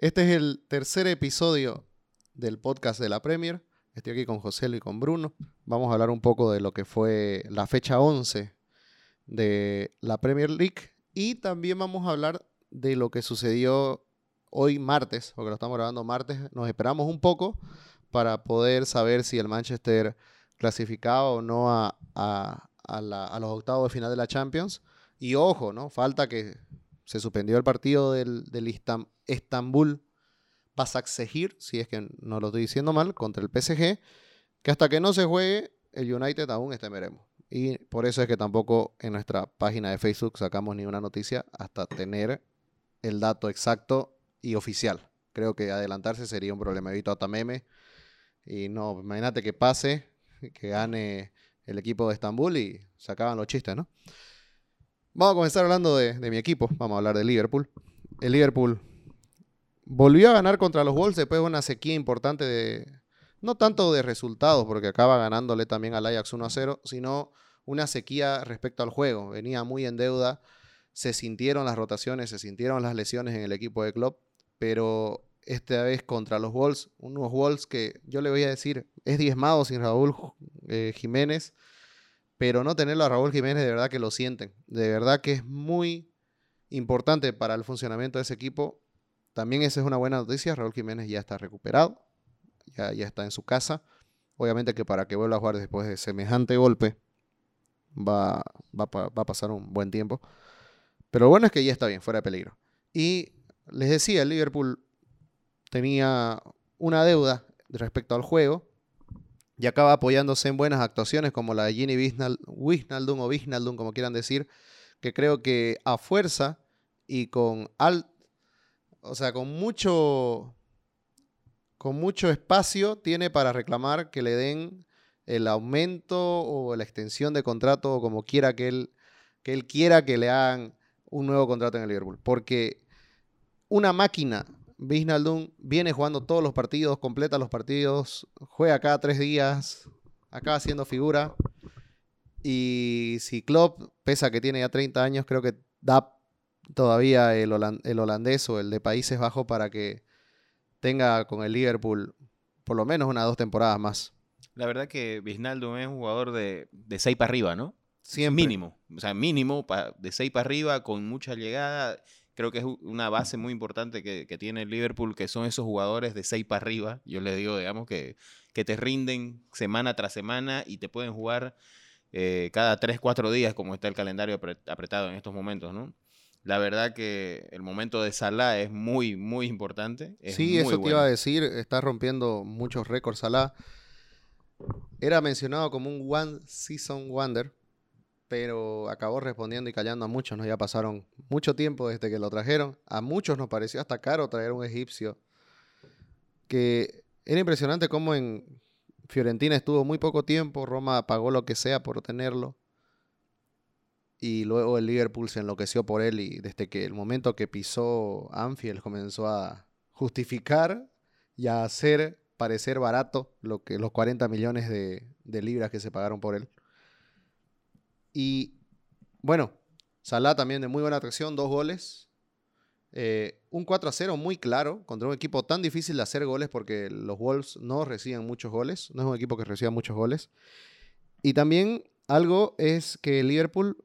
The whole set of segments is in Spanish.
Este es el tercer episodio del podcast de la Premier. Estoy aquí con José y con Bruno. Vamos a hablar un poco de lo que fue la fecha 11 de la Premier League y también vamos a hablar de lo que sucedió hoy martes, porque lo estamos grabando martes. Nos esperamos un poco para poder saber si el Manchester clasificaba o no a, los octavos de final de la Champions. Y ojo, ¿no? Falta que se suspendió el partido del, del Estambul Basaksehir, si es que no lo estoy diciendo mal, contra el PSG, que hasta que no se juegue, el United aún está veremos. Y por eso es que tampoco en nuestra página de Facebook sacamos ninguna noticia hasta tener el dato exacto y oficial. Creo que adelantarse sería un problema. Evito a meme. Y no, imagínate que pase, que gane el equipo de Estambul y se acaban los chistes, ¿no? Vamos a comenzar hablando de, mi equipo. Vamos a hablar de Liverpool. El Liverpool volvió a ganar contra los Wolves después de una sequía importante de, no tanto de resultados, porque acaba ganándole también al Ajax 1 a 0, sino una sequía respecto al juego. Venía muy en deuda, se sintieron las rotaciones, se sintieron las lesiones en el equipo de club, pero esta vez contra los Wolves, unos Wolves que yo le voy a decir, es diezmado sin Raúl eh, Jiménez, pero no tenerlo a Raúl Jiménez de verdad que lo sienten. De verdad que es muy importante para el funcionamiento de ese equipo. También esa es una buena noticia, Raúl Jiménez ya está recuperado ya, está en su casa. Obviamente que para que vuelva a jugar después de semejante golpe va, va, a pasar un buen tiempo. Pero bueno es que ya está bien, fuera de peligro. Y les decía, el Liverpool tenía una deuda respecto al juego y acaba apoyándose en buenas actuaciones como la de Gini Wijnaldum o Wijnaldum, como quieran decir, que creo que a fuerza y con al, o sea, con mucho con mucho espacio tiene para reclamar que le den el aumento o la extensión de contrato o como quiera que él, que él quiera que le hagan un nuevo contrato en el Liverpool. Porque una máquina, Bisnaldum, viene jugando todos los partidos, completa los partidos, juega cada tres días, acaba siendo figura. Y si Klopp, pesa que tiene ya 30 años, creo que da todavía el, el holandés o el de Países Bajos para que tenga con el Liverpool por lo menos unas dos temporadas más. La verdad que Bisnaldo es un jugador de, de seis para arriba, ¿no? Siempre. Mínimo. O sea, mínimo de seis para arriba, con mucha llegada. Creo que es una base muy importante que, tiene el Liverpool, que son esos jugadores de seis para arriba. Yo les digo, digamos, que, que te rinden semana tras semana y te pueden jugar eh, cada tres, cuatro días, como está el calendario apretado en estos momentos, ¿no? La verdad que el momento de Salah es muy, muy importante. sí, eso te iba a decir. Está rompiendo muchos récords Salah. Era mencionado como un One Season Wonder, pero acabó respondiendo y callando a muchos. ¿no? Ya pasaron mucho tiempo desde que lo trajeron. A muchos nos pareció hasta caro traer un egipcio. Que era impresionante cómo en Fiorentina estuvo muy poco tiempo. Roma pagó lo que sea por tenerlo y luego el Liverpool se enloqueció por él y desde que el momento que pisó Anfield comenzó a justificar y a hacer parecer barato lo que, los 40 millones de, libras que se pagaron por él. Y bueno, Salah también de muy buena atracción, dos goles. Eh, un 4 a 0 muy claro contra un equipo tan difícil de hacer goles porque los Wolves no reciben muchos goles, no es un equipo que reciba muchos goles. Y también algo es que Liverpool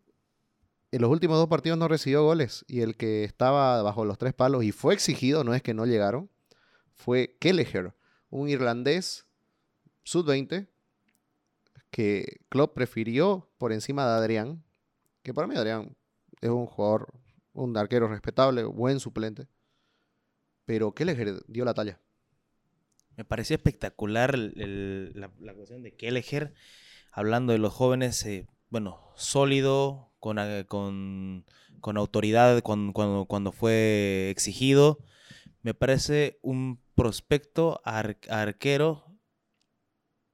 en los últimos dos partidos no recibió goles y el que estaba bajo los tres palos y fue exigido, no es que no llegaron, fue Kelleher, un irlandés sub-20 que Klopp prefirió por encima de Adrián, que para mí Adrián es un jugador, un arquero respetable, buen suplente, pero Kelleher dio la talla. Me pareció espectacular la, cuestión de Kelleher, hablando de los jóvenes, eh, bueno, sólido, con, con, con autoridad cuando, cuando, fue exigido. Me parece un prospecto arquero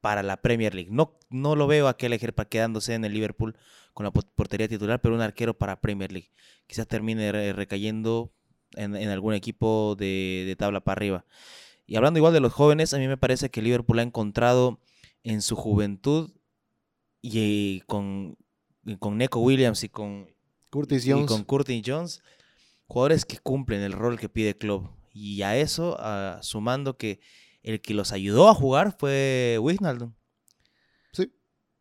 para la Premier League. No, no lo veo a Kelleher quedándose en el Liverpool con la portería titular, pero un arquero para Premier League. Quizás termine recayendo en, algún equipo de, de, tabla para arriba. Y hablando igual de los jóvenes, a mí me parece que Liverpool ha encontrado en su juventud y con con Neko Williams y con Curtis Jones. con Curtis Jones, jugadores que cumplen el rol que pide Club Y a eso, ah, sumando que el que los ayudó a jugar fue Wijnaldum. Sí.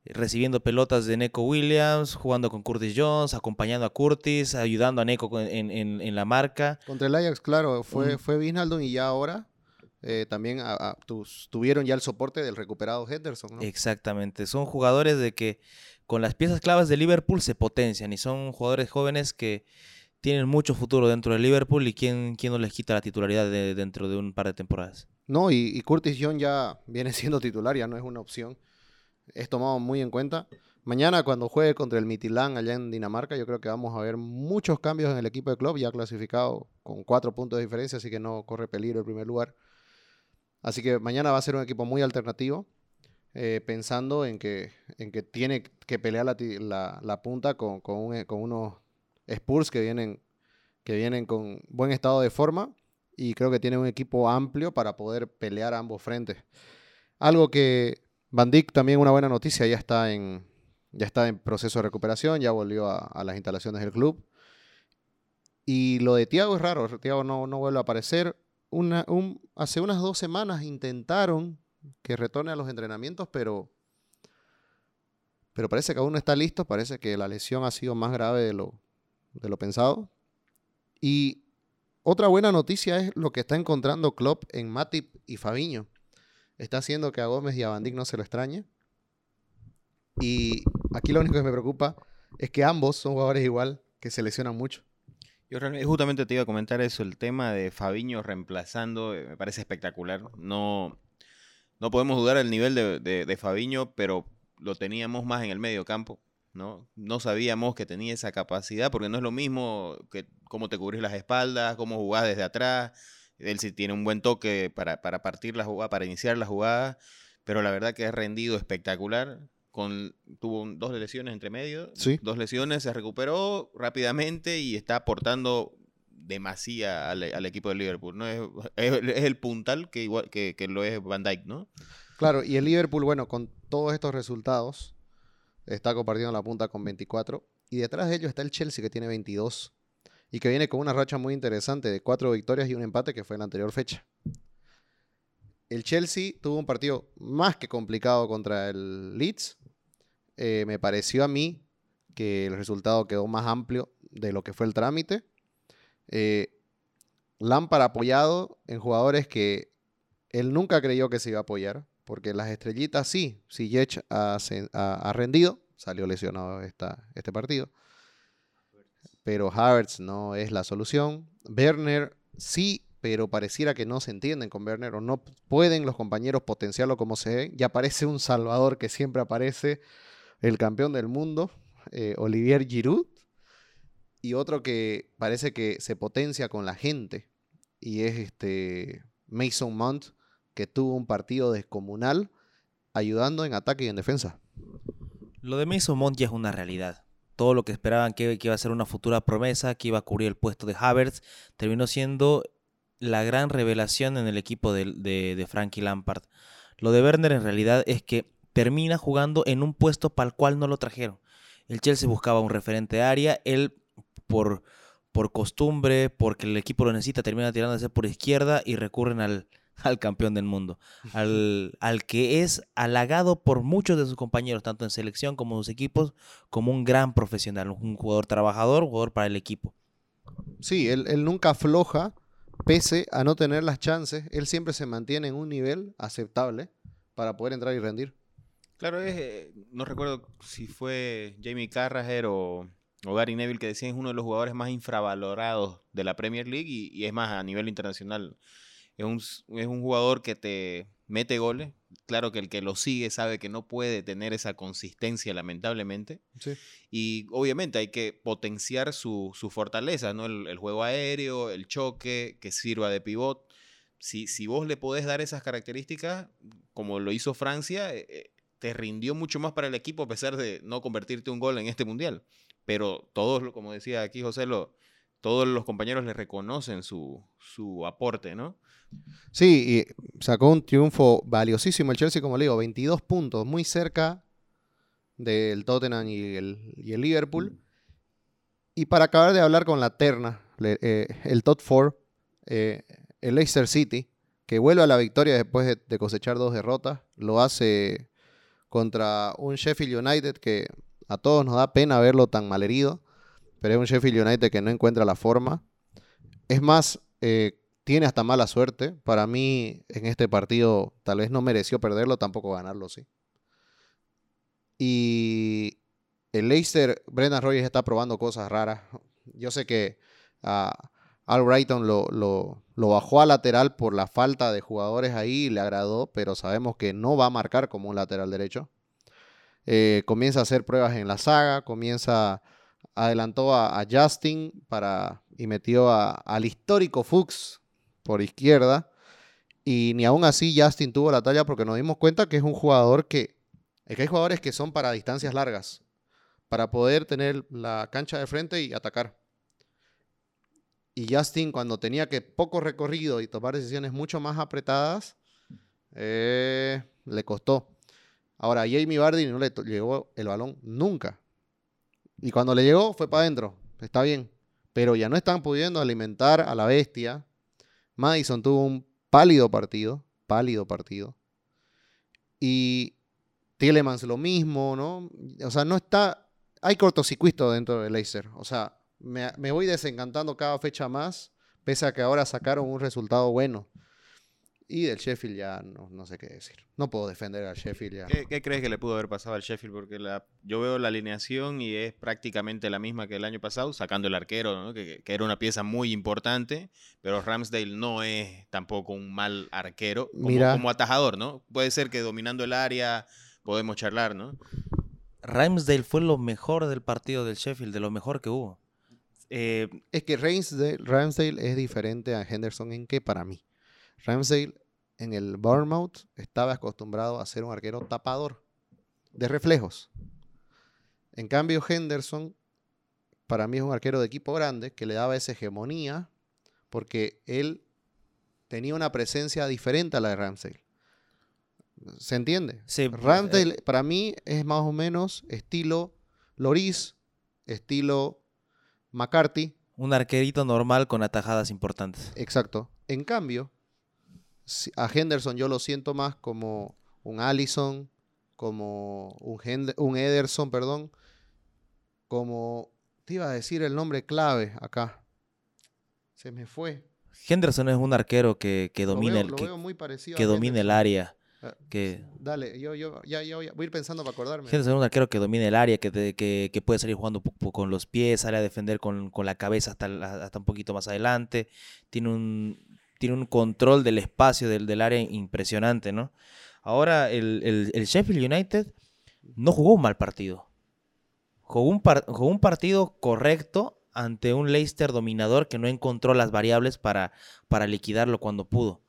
Recibiendo pelotas de Neko Williams, jugando con Curtis Jones, acompañando a Curtis, ayudando a Neko con- en, en- en la marca. Contra el Ajax, claro, fue, Mm. fue Wijnaldum y ya ahora eh, también a- a- tus- tuvieron ya el soporte del recuperado Henderson. ¿no? Exactamente. Son jugadores de que con las piezas claves de Liverpool se potencian y son jugadores jóvenes que tienen mucho futuro dentro de Liverpool y quién, quién no les quita la titularidad de- dentro de un par de temporadas. No, y, y Curtis Jones ya viene siendo titular, ya no es una opción. Es tomado muy en cuenta. Mañana cuando juegue contra el Midtjylland allá en Dinamarca, yo creo que vamos a ver muchos cambios en el equipo de club, ya clasificado con cuatro puntos de diferencia, así que no corre peligro el primer lugar. Así que mañana va a ser un equipo muy alternativo, eh, pensando en que, en que tiene que pelear la, la- punta con, con unos Spurs que vienen, que vienen con buen estado de forma y creo que tiene un equipo amplio para poder pelear a ambos frentes. Algo que Van Dijk también una buena noticia, ya está en, ya está en proceso de recuperación, ya volvió a, las instalaciones del club. Y lo de Thiago es raro, Thiago no, no vuelve a aparecer. Una, un- hace unas dos semanas intentaron que retorne a los entrenamientos, pero, pero parece que aún no está listo, parece que la lesión ha sido más grave de lo, de lo pensado. Y otra buena noticia es lo que está encontrando Klopp en Matip y Fabiño. Está haciendo que a Gómez y a Van Dijk no se lo extrañe. Y aquí lo único que me preocupa es que ambos son jugadores igual que se lesionan mucho. Yo realmente, justamente te iba a comentar eso, el tema de Fabiño reemplazando, eh, me parece espectacular. No, no podemos dudar del nivel de, de Fabiño, pero lo teníamos más en el medio campo, ¿no? No sabíamos que tenía esa capacidad, porque no es lo mismo que cómo te cubrís las espaldas, cómo jugás desde atrás. Él sí tiene un buen toque para, para partir la jugada, para iniciar la jugada, pero la verdad que ha rendido espectacular. Con, tuvo un- dos lesiones entre medio, Sí. dos lesiones, se recuperó rápidamente y está aportando demasía al, al equipo de Liverpool. ¿no? Es, es- es el puntal que, igual, que, que lo es Van Dijk, ¿no? Claro, y el Liverpool, bueno, con todos estos resultados, está compartiendo la punta con 24. Y detrás de ellos está el Chelsea, que tiene 22. Y que viene con una racha muy interesante de cuatro victorias y un empate, que fue en la anterior fecha. El Chelsea tuvo un partido más que complicado contra el Leeds. Eh, me pareció a mí que el resultado quedó más amplio de lo que fue el trámite. Eh, apoyado en jugadores que él nunca creyó que se iba a apoyar, porque las estrellitas sí, si Yech ha, ha rendido, salió lesionado esta, este partido, pero Havertz no es la solución. Werner sí, pero pareciera que no se entienden con Werner o no pueden los compañeros potenciarlo como se ve. Ya aparece un Salvador que siempre aparece, el campeón del mundo, eh, Olivier Giroud, y otro que parece que se potencia con la gente, y es este Mason Mount, que tuvo un partido descomunal, ayudando en ataque y en defensa. Lo de Mason Mount ya es una realidad. Todo lo que esperaban que, iba a ser una futura promesa, que iba a cubrir el puesto de Havertz, terminó siendo la gran revelación en el equipo de Frankie Lampard. Lo de Werner en realidad es que termina jugando en un puesto para el cual no lo trajeron. El Chelsea buscaba un referente de área, él por, por costumbre, porque el equipo lo necesita, termina tirándose por izquierda y recurren al, al campeón del mundo, al, al que es halagado por muchos de sus compañeros, tanto en selección como en sus equipos, como un gran profesional, un jugador trabajador, un jugador para el equipo. Sí, él, él nunca afloja, pese a no tener las chances, él siempre se mantiene en un nivel aceptable para poder entrar y rendir. Claro, es, eh, no recuerdo si fue Jamie Carragher o, o Gary Neville que decían es uno de los jugadores más infravalorados de la Premier League y, y es más a nivel internacional. Es un, es un jugador que te mete goles. Claro que el que lo sigue sabe que no puede tener esa consistencia, lamentablemente. Sí. Y obviamente hay que potenciar su, su fortaleza, ¿no? El, el juego aéreo, el choque, que sirva de pivot. Si, si vos le podés dar esas características, como lo hizo Francia, eh, eh, te rindió mucho más para el equipo a pesar de no convertirte un gol en este mundial. Pero todos, lo- como decía aquí José, lo, todos los compañeros le reconocen su, su aporte, ¿no? Sí, y sacó un triunfo valiosísimo el Chelsea, como le digo, 22 puntos, muy cerca del Tottenham y el, Liverpool. Y para acabar de hablar con la terna, eh, el top 4, el Leicester City, que vuelve a la victoria después de, de cosechar dos derrotas, lo hace contra un Sheffield United que a todos nos da pena verlo tan malherido, pero es un Sheffield United que no encuentra la forma. Es más, eh, tiene hasta mala suerte. Para mí, en este partido, tal vez no mereció perderlo, tampoco ganarlo, sí. Y el Leicester, Brendan Rodgers está probando cosas raras. Yo sé que a Al Brighton lo, bajó a lateral por la falta de jugadores ahí le agradó, pero sabemos que no va a marcar como un lateral derecho. Eh, comienza a hacer pruebas en la saga, comienza, adelantó a, Justin para, y metió al histórico Fuchs por izquierda. Y ni aún así Justin tuvo la talla porque nos dimos cuenta que es un jugador que, es que hay jugadores que son para distancias largas, para poder tener la cancha de frente y atacar. Y Justin cuando tenía que poco recorrido y tomar decisiones mucho más apretadas, eh, le costó. Ahora, Jamie Vardy no le llegó el balón nunca. Y cuando le llegó fue para adentro. Está bien. Pero ya no están pudiendo alimentar a la bestia. Madison tuvo un pálido partido. Pálido partido. Y Tielemans lo mismo, ¿no? O sea, no está... Hay cortocircuito dentro de Leicester. O sea, me, me voy desencantando cada fecha más, pese a que ahora sacaron un resultado bueno. Y del Sheffield ya no, no sé qué decir. No puedo defender al Sheffield ya. ¿Qué, qué crees que le pudo haber pasado al Sheffield? Porque la, yo veo la alineación y es prácticamente la misma que el año pasado, sacando el arquero, ¿no? que, que era una pieza muy importante, pero Ramsdale no es tampoco un mal arquero como, Mira. como atajador, ¿no? Puede ser que dominando el área podemos charlar, ¿no? Ramsdale fue lo mejor del partido del Sheffield, de lo mejor que hubo. Eh, Es que Ramsdale, Ramsdale es diferente a Henderson en que para mí. Ramsdale en el Bournemouth estaba acostumbrado a ser un arquero tapador de reflejos. En cambio, Henderson para mí es un arquero de equipo grande que le daba esa hegemonía porque él tenía una presencia diferente a la de Ramsdale. ¿Se entiende? Sí, Ramsdale para mí es más o menos estilo Loris, estilo McCarthy, un arquerito normal con atajadas importantes. Exacto. En cambio, a Henderson yo lo siento más como un Allison, como un, Hend- un Ederson, perdón, como te iba a decir el nombre clave acá. Se me fue. Henderson es un arquero que, que domina, el, que, domina el área. Ah, Que Dale, yo, yo, ya, ya voy a- ir pensando para acordarme. Henderson es un arquero que domina el área, que, te- que, que puede salir jugando con los pies, sale a defender con, con la cabeza hasta, hasta un poquito más adelante. Tiene un, tiene un control del espacio del, área impresionante, ¿no? Ahora, el, el- el Sheffield United no jugó un mal partido. Jugó un, partido correcto ante un Leicester dominador que no encontró las variables para, liquidarlo cuando pudo.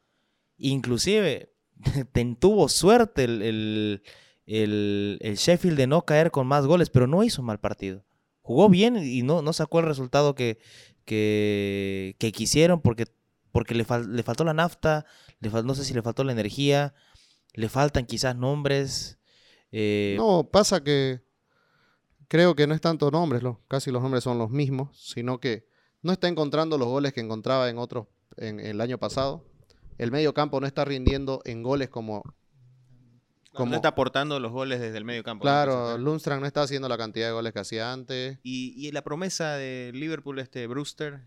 Inclusive, tuvo suerte el, el- el- el Sheffield de no caer con más goles, pero no hizo un mal partido. Jugó bien y no, sacó el resultado que quisieron porque, porque le, fal- le faltó la nafta, le fal- no sé si le faltó la energía, le faltan quizás nombres. eh, No, pasa que creo que no es tanto nombres, lo- casi los nombres son los mismos, sino que no está encontrando los goles que encontraba en otros en, el año pasado. El medio campo no está rindiendo en goles como Como como está aportando los goles desde el medio campo. ¿no? claro, Lundström no está haciendo la cantidad de goles que hacía antes. Y, y la promesa de Liverpool, este Brewster.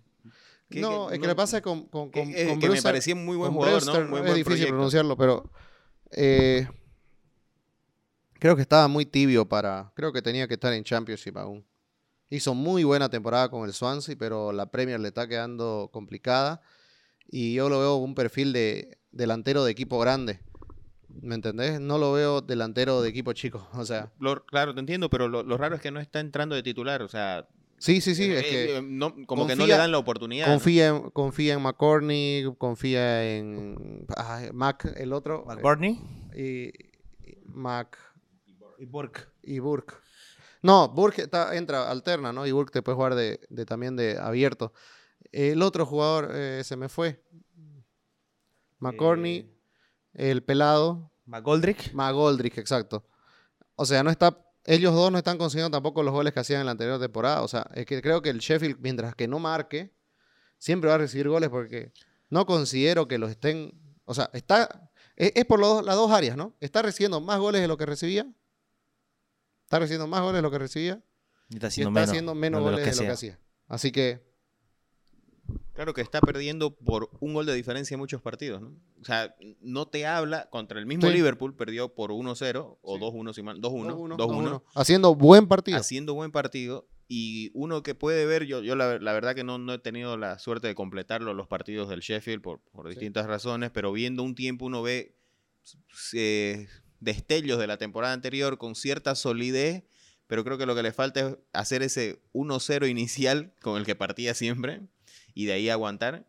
Que- no, que es que le pasa con, con, que- con, eh, con que me parecía muy buen jugador, ¿no? Brewster es buen difícil proyecto. pronunciarlo, pero eh, creo que estaba muy tibio para. Creo que tenía que estar en Championship aún. Hizo muy buena temporada con el Swansea, pero la Premier le está quedando complicada. Y yo lo veo un perfil de delantero de equipo grande. ¿Me entendés? No lo veo delantero de equipo chico. O sea, Lo- claro, te entiendo, pero lo, lo raro es que no está entrando de titular. O sea, sí, sí, sí. Es eh, que eh, no- como que no le dan la oportunidad. ¿no? confía, en, confía en McCorney, confía en ah, Mac, el otro. eh, McBurney y, y Mac y Burke. y Burke. No, Burke está, entra, alterna, ¿no? Y Burke te puede jugar de, de también de abierto. El otro jugador eh, se me fue. McCorney, Eh, el pelado, McGoldrick. McGoldrick, exacto. O sea, no está, ellos dos no están consiguiendo tampoco los goles que hacían en la anterior temporada. O sea, es que creo que el Sheffield, mientras que no marque, siempre va a recibir goles porque no considero que los estén. O sea, está. Es, es por los las dos áreas, ¿no? Está recibiendo más goles de lo que recibía. Está recibiendo más goles de lo que recibía. Y está Y haciendo está menos, haciendo menos de lo goles que de lo que hacía. Así que, Claro que está perdiendo por un gol de diferencia en muchos partidos, ¿no? O sea, no te habla contra el mismo Sí. Liverpool, perdió por 1-0 o Sí. 2-1, si mal- 2-1, 2-1, 2-1, 2-1. Haciendo buen partido. haciendo buen partido. Y uno que puede ver, yo, yo la, la verdad que no, no he tenido la suerte de completarlo los partidos del Sheffield por, por Sí. distintas razones, pero viendo un tiempo uno ve eh, destellos de la temporada anterior con cierta solidez, pero creo que lo que le falta es hacer ese 1-0 inicial con el que partía siempre y de ahí aguantar.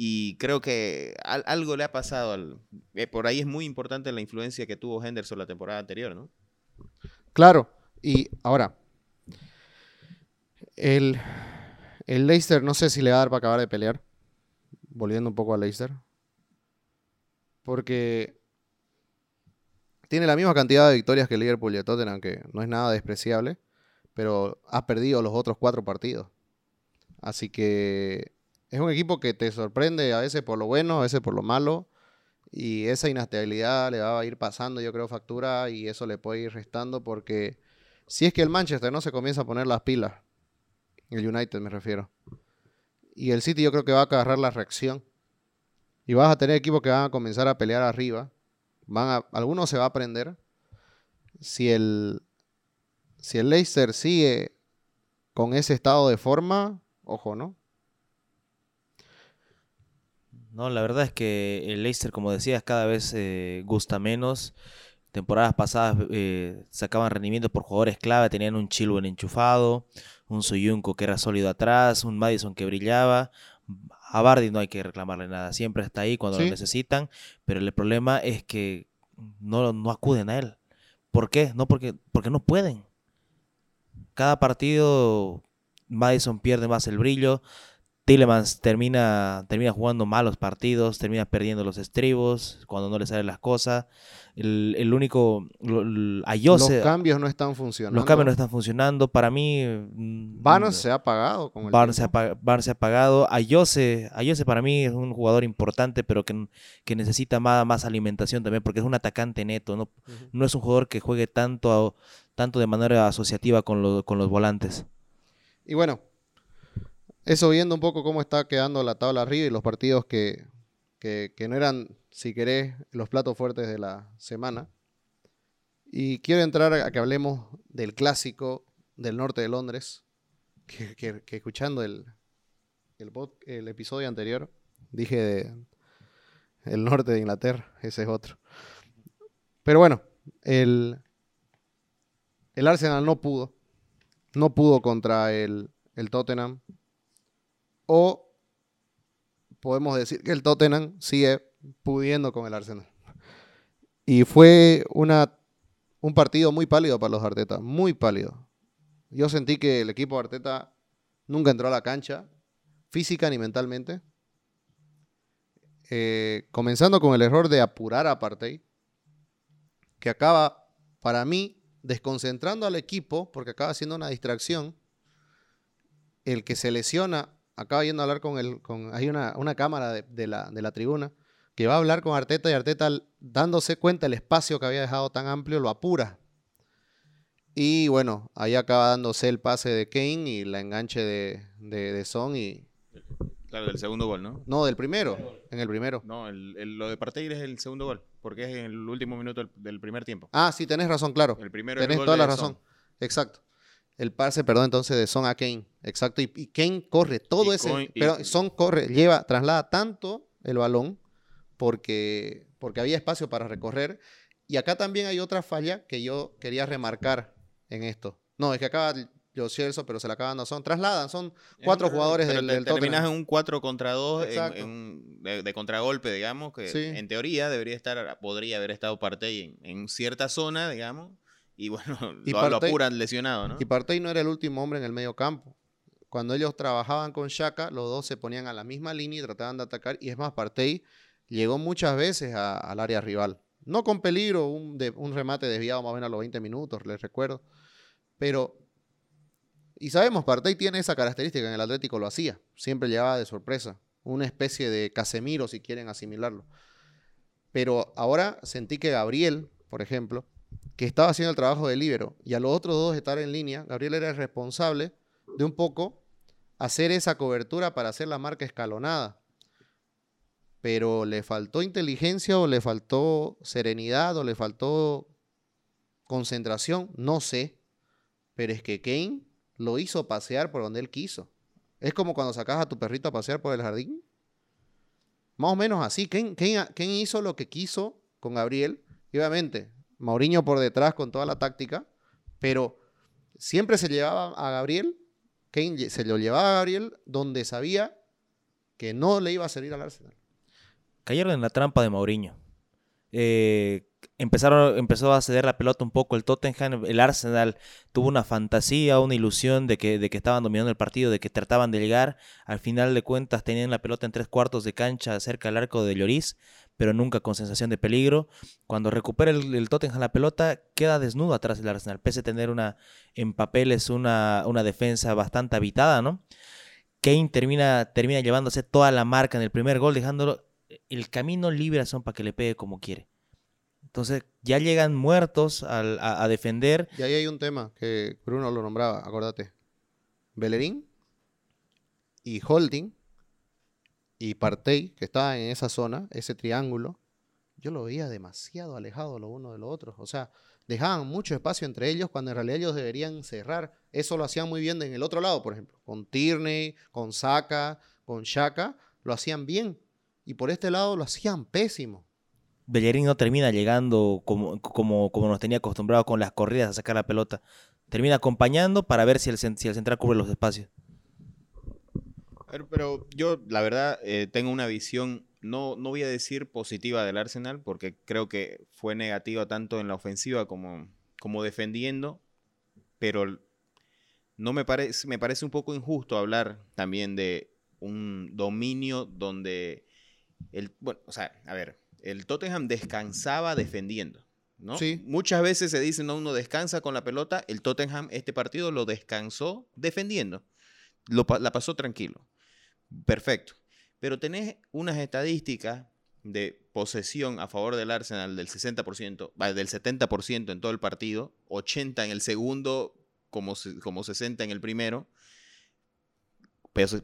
Y creo que al- algo le ha pasado. Al, eh, por ahí es muy importante la influencia que tuvo Henderson la temporada anterior, ¿no? Claro. Y ahora, el, el Leicester no sé si le va a dar para acabar de pelear. Volviendo un poco al Leicester. Porque tiene la misma cantidad de victorias que el Liverpool y el Tottenham, que no es nada despreciable. Pero ha perdido los otros cuatro partidos. Así que es un equipo que te sorprende a veces por lo bueno, a veces por lo malo. Y esa inestabilidad le va a ir pasando, yo creo, factura y eso le puede ir restando porque si es que el Manchester no se comienza a poner las pilas, el United me refiero, y el City yo creo que va a agarrar la reacción y vas a tener equipos que van a comenzar a pelear arriba, van a, algunos se va a aprender. Si el, si el Leicester sigue con ese estado de forma, ojo, ¿no? No, la verdad es que el Leicester, como decías, cada vez eh, gusta menos. Temporadas pasadas eh, sacaban rendimiento por jugadores clave, tenían un Chilwell enchufado, un Soyunco que era sólido atrás, un Madison que brillaba. A Bardi no hay que reclamarle nada, siempre está ahí cuando Sí. lo necesitan, pero el problema es que no, no acuden a él. ¿Por qué? No porque, porque no pueden. Cada partido Madison pierde más el brillo, Tillemans termina, termina jugando malos partidos, termina perdiendo los estribos cuando no le salen las cosas. El, el único. los cambios no están funcionando. los cambios no están funcionando. Para mí. mm, Barnes se ha apagado con el Barnes se, ha tiempo. apa- Barnes se ha apagado. Ayose, Ayose para mí es un jugador importante, pero que, que necesita más, más alimentación también, porque es un atacante neto. No, no es un jugador que juegue tanto, tanto de manera asociativa con, lo- con los volantes. Y bueno, eso viendo un poco cómo está quedando la tabla arriba y los partidos que, que, no eran, si querés, los platos fuertes de la semana. Y quiero entrar a que hablemos del clásico del norte de Londres, que, escuchando el, el episodio anterior, dije de, el norte de Inglaterra, ese es otro. Pero bueno, el, el Arsenal no pudo, no pudo contra el, el Tottenham. O podemos decir que el Tottenham sigue pudiendo con el Arsenal. Y fue una, un partido muy pálido para los Arteta, muy pálido. Yo sentí que el equipo de Arteta nunca entró a la cancha, física ni mentalmente. Eh, comenzando con el error de apurar a Partey, que acaba, para mí, desconcentrando al equipo, porque acaba siendo una distracción. El que se lesiona acaba yendo a hablar con el. Con, hay una, cámara de, la, de la tribuna que va a hablar con Arteta y Arteta, dándose cuenta el espacio que había dejado tan amplio, lo apura. Y bueno, ahí acaba dándose el pase de Kane y la enganche de, de, de Son y. Claro, del segundo gol, ¿no? No, del primero. En el primero. No, el, el- lo de Partey es el segundo gol, porque es en el último minuto del, del primer tiempo. Ah, sí, tenés razón, claro. El primero es el Tenés gol toda la razón. Son. Exacto. El pase, perdón, entonces de Son a Kane. Exacto. Y, y Kane corre todo Y ese. Coin- y- pero Son corre, lleva, traslada tanto el balón porque, porque había espacio para recorrer. Y acá también hay otra falla que yo quería remarcar en esto. No, es que acaba Joe Celso, pero se la acaban dando. Son, trasladan, son cuatro jugadores pero del, del terminas en un 4 contra 2 en- Exacto. en- de, de contragolpe, digamos, que Sí. en teoría debería estar, podría haber estado Partey en, en cierta zona, digamos, y bueno, Y lo, apuran lesionado, ¿no? Y Partey no era el último hombre en el medio campo. Cuando ellos trabajaban con Shaka, los dos se ponían a la misma línea y trataban de atacar. Y es más, Partey llegó muchas veces a- al área rival. No con peligro, un, de- un remate desviado más o menos a los 20 minutos, les recuerdo. Pero, y sabemos, Partey tiene esa característica, en el Atlético lo hacía. Siempre llegaba de sorpresa. una especie de Casemiro, si quieren asimilarlo. Pero ahora sentí que Gabriel, por ejemplo, que estaba haciendo el trabajo de libero y a los otros dos estar en línea, Gabriel era el responsable de un poco hacer esa cobertura para hacer la marca escalonada. Pero le faltó inteligencia o le faltó serenidad o le faltó concentración, no sé. Pero es que Kane lo hizo pasear por donde él quiso. Es como cuando sacas a tu perrito a pasear por el jardín. Más o menos así. Kane, hizo lo que quiso con Gabriel. Y obviamente, Mauriño por detrás con toda la táctica. Pero siempre se llevaba a Gabriel. Kane se lo llevaba a Gabriel donde sabía que no le iba a servir al Arsenal. Cayeron en la trampa de Mauriño. Eh, empezaron, empezó a ceder la pelota un poco el Tottenham, el Arsenal tuvo una fantasía, una ilusión de que, de que estaban dominando el partido, de que trataban de llegar, al final de cuentas tenían la pelota en tres cuartos de cancha cerca del arco de Lloris, pero nunca con sensación de peligro. Cuando recupera el, Tottenham la pelota, queda desnudo atrás del Arsenal, pese a tener una, en papeles una, una defensa bastante habitada, ¿no? Kane termina, termina llevándose toda la marca en el primer gol, dejándolo el camino libre a Son para que le pegue como quiere. Entonces ya llegan muertos a, defender. Y ahí hay un tema que Bruno lo nombraba, acordate. Bellerín y Holding y Partey, que estaban en esa zona, ese triángulo, yo lo veía demasiado alejado lo uno de lo otro. O sea, dejaban mucho espacio entre ellos cuando en realidad ellos deberían cerrar. Eso lo hacían muy bien en el otro lado, por ejemplo. Con Tierney, con Saka, con Shaka, lo hacían bien. Y por este lado lo hacían pésimo. Bellerín no termina llegando como, como, como nos tenía acostumbrado con las corridas a sacar la pelota. Termina acompañando para ver si el, si el central cubre los espacios. Pero, yo, la verdad, eh, tengo una visión, no, no voy a decir positiva del Arsenal, porque creo que fue negativa tanto en la ofensiva como, como defendiendo, pero no me parece, me parece un poco injusto hablar también de un dominio donde el, bueno, o sea, a ver, el Tottenham descansaba defendiendo. ¿no? Muchas veces se dice, no, uno descansa con la pelota. El Tottenham, este partido, lo descansó defendiendo. Lo, la pasó tranquilo. Perfecto. Pero tenés unas estadísticas de posesión a favor del Arsenal del 60%, del 70% en todo el partido, 80 en el segundo, como, como 60 en el primero.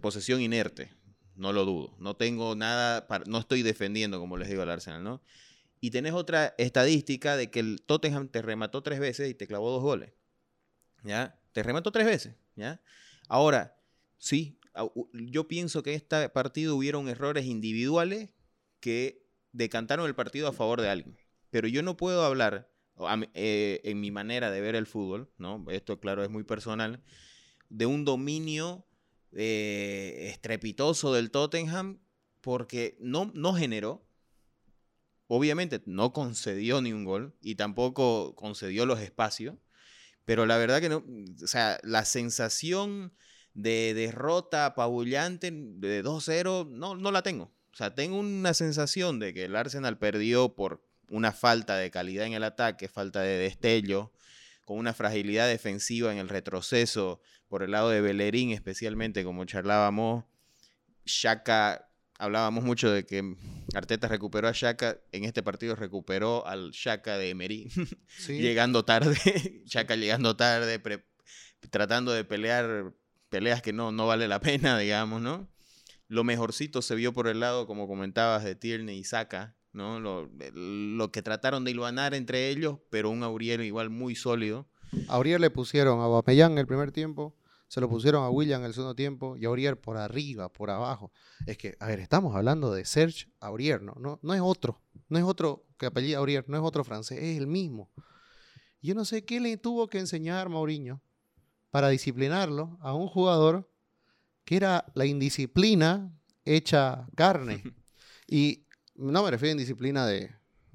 Posesión inerte no lo dudo. No tengo nada, no estoy defendiendo, como les digo, al Arsenal, ¿no? Y tenés otra estadística de que el Tottenham te remató tres veces y te clavó dos goles. ¿Ya? Te remató tres veces, ¿ya? Ahora, sí, yo pienso que en este partido hubieron errores individuales que decantaron el partido a favor de alguien. Pero yo no puedo hablar, eh, en mi manera de ver el fútbol, ¿no? Esto, claro, es muy personal, de un dominio eh, estrepitoso del Tottenham porque no, no generó, obviamente no concedió ni un gol y tampoco concedió los espacios, pero la verdad que no, o sea, la sensación de derrota apabullante de 2-0 no, no la tengo. O sea, tengo una sensación de que el Arsenal perdió por una falta de calidad en el ataque, falta de destello, con una fragilidad defensiva en el retroceso por el lado de Bellerín, especialmente como charlábamos. Shaka, hablábamos mucho de que Arteta recuperó a Shaka, en este partido recuperó al Shaka de Emery, llegando tarde, Shaka llegando tarde, tratando de pelear peleas que no, no vale la pena, digamos, ¿no? Lo mejorcito se vio por el lado, como comentabas, de Tierney y Saka, ¿no? Lo, que trataron de iluanar entre ellos, pero un Auriel igual muy sólido. A Auriel le pusieron a Bapellán el primer tiempo, se lo pusieron a William el segundo tiempo y a Aurier por arriba, por abajo. Es que, a ver, estamos hablando de Serge Aurier, ¿no? No, no es otro, no es otro que apellida Aurier, no es otro francés, es el mismo. Yo no sé qué le tuvo que enseñar Mauriño para disciplinarlo a un jugador que era la indisciplina hecha carne. Y no me refiero a indisciplina de,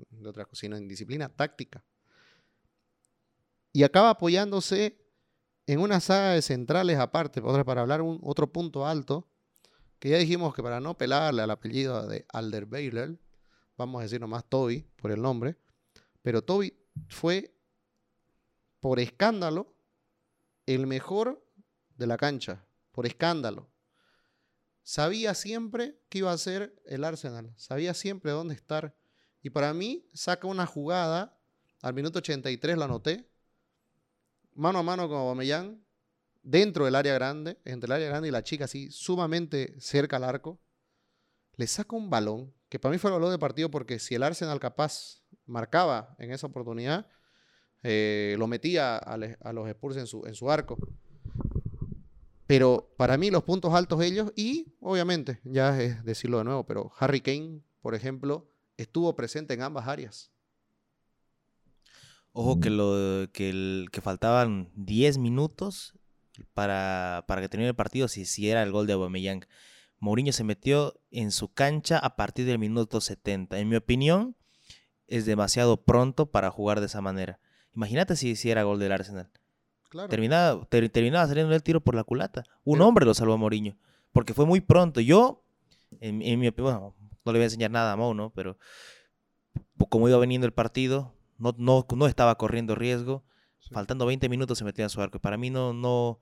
de otra cocina, indisciplina táctica. Y acaba apoyándose en una saga de centrales aparte, para hablar un otro punto alto, que ya dijimos que para no pelarle al apellido de Alder vamos a decir nomás Toby por el nombre, pero Toby fue por escándalo el mejor de la cancha, por escándalo. Sabía siempre qué iba a hacer el Arsenal, sabía siempre dónde estar. Y para mí saca una jugada, al minuto 83 la anoté, mano a mano con Aubameyang, dentro del área grande, entre el área grande y la chica así, sumamente cerca al arco. Le saca un balón, que para mí fue el balón de partido porque si el Arsenal capaz marcaba en esa oportunidad, eh, lo metía a, los Spurs su, en su arco. Pero para mí los puntos altos ellos y obviamente, ya es decirlo de nuevo, pero Harry Kane, por ejemplo, estuvo presente en ambas áreas. Ojo que, lo, que, faltaban 10 minutos para, para que termine el partido si, si era el gol de Aubameyang. Mourinho se metió en su cancha a partir del minuto 70. En mi opinión, es demasiado pronto para jugar de esa manera. Imagínate si hiciera gol del Arsenal. Claro. Terminaba, ter- terminaba saliendo el tiro por la culata. Un Pero- hombre lo salvó a Mourinho. Porque fue muy pronto. Yo, en, en mi opinión, bueno, no le voy a enseñar nada a Mou, ¿no? Pero como iba veniendo el partido, no, no, no estaba corriendo riesgo. Sí. Faltando 20 minutos se metía en su arco. Para mí no, no,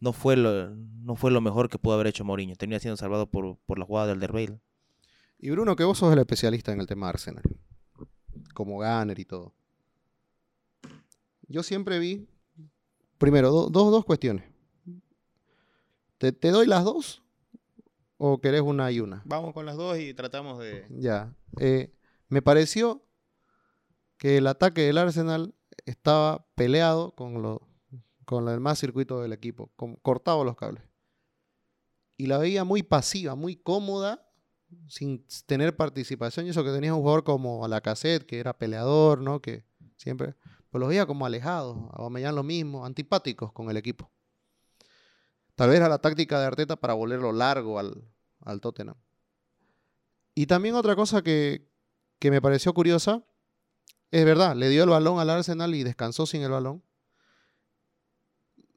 no, fue lo, no fue lo mejor que pudo haber hecho Mourinho. Termina siendo salvado por, por la jugada del Derbeil. Y Bruno, que vos sos el especialista en el tema de Arsenal, como Gunner y todo. Yo siempre vi, primero, do- dos, dos cuestiones. ¿Te, te doy las dos? ¿O querés una y una? Vamos con las dos y tratamos de... Ya. eh, me pareció que el ataque del Arsenal estaba peleado con, lo, con el más circuito del equipo, con, cortado los cables. Y la veía muy pasiva, muy cómoda, sin tener participación. Y eso que tenía un jugador como Lacazette, que era peleador, ¿no? Que siempre. Pues los veía como alejados, a Aubameyang lo mismo, antipáticos con el equipo. Tal vez era la táctica de Arteta para volverlo largo al, al Tottenham. Y también otra cosa que, que me pareció curiosa, es verdad, le dio el balón al Arsenal y descansó sin el balón.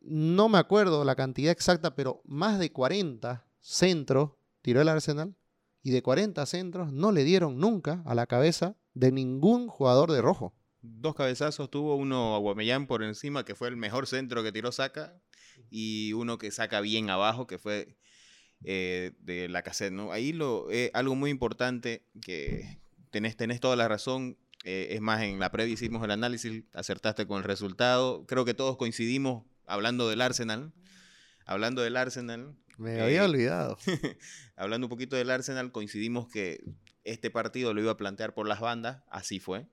No me acuerdo la cantidad exacta, pero más de 40 centros tiró el Arsenal y de 40 centros no le dieron nunca a la cabeza de ningún jugador de rojo. Dos cabezazos tuvo uno a Guamellán por encima, que fue el mejor centro que tiró Saca, y uno que saca bien abajo, que fue eh, de la cassette, ¿no? Ahí lo, eh, algo muy importante que tenés, tenés toda la razón. eh, es más, en la previa hicimos el análisis, acertaste con el resultado. Creo que todos coincidimos hablando del Arsenal. Hablando del Arsenal, Me Eh, había olvidado. hablando un poquito del Arsenal, coincidimos que este partido lo iba a plantear por las bandas, así fue.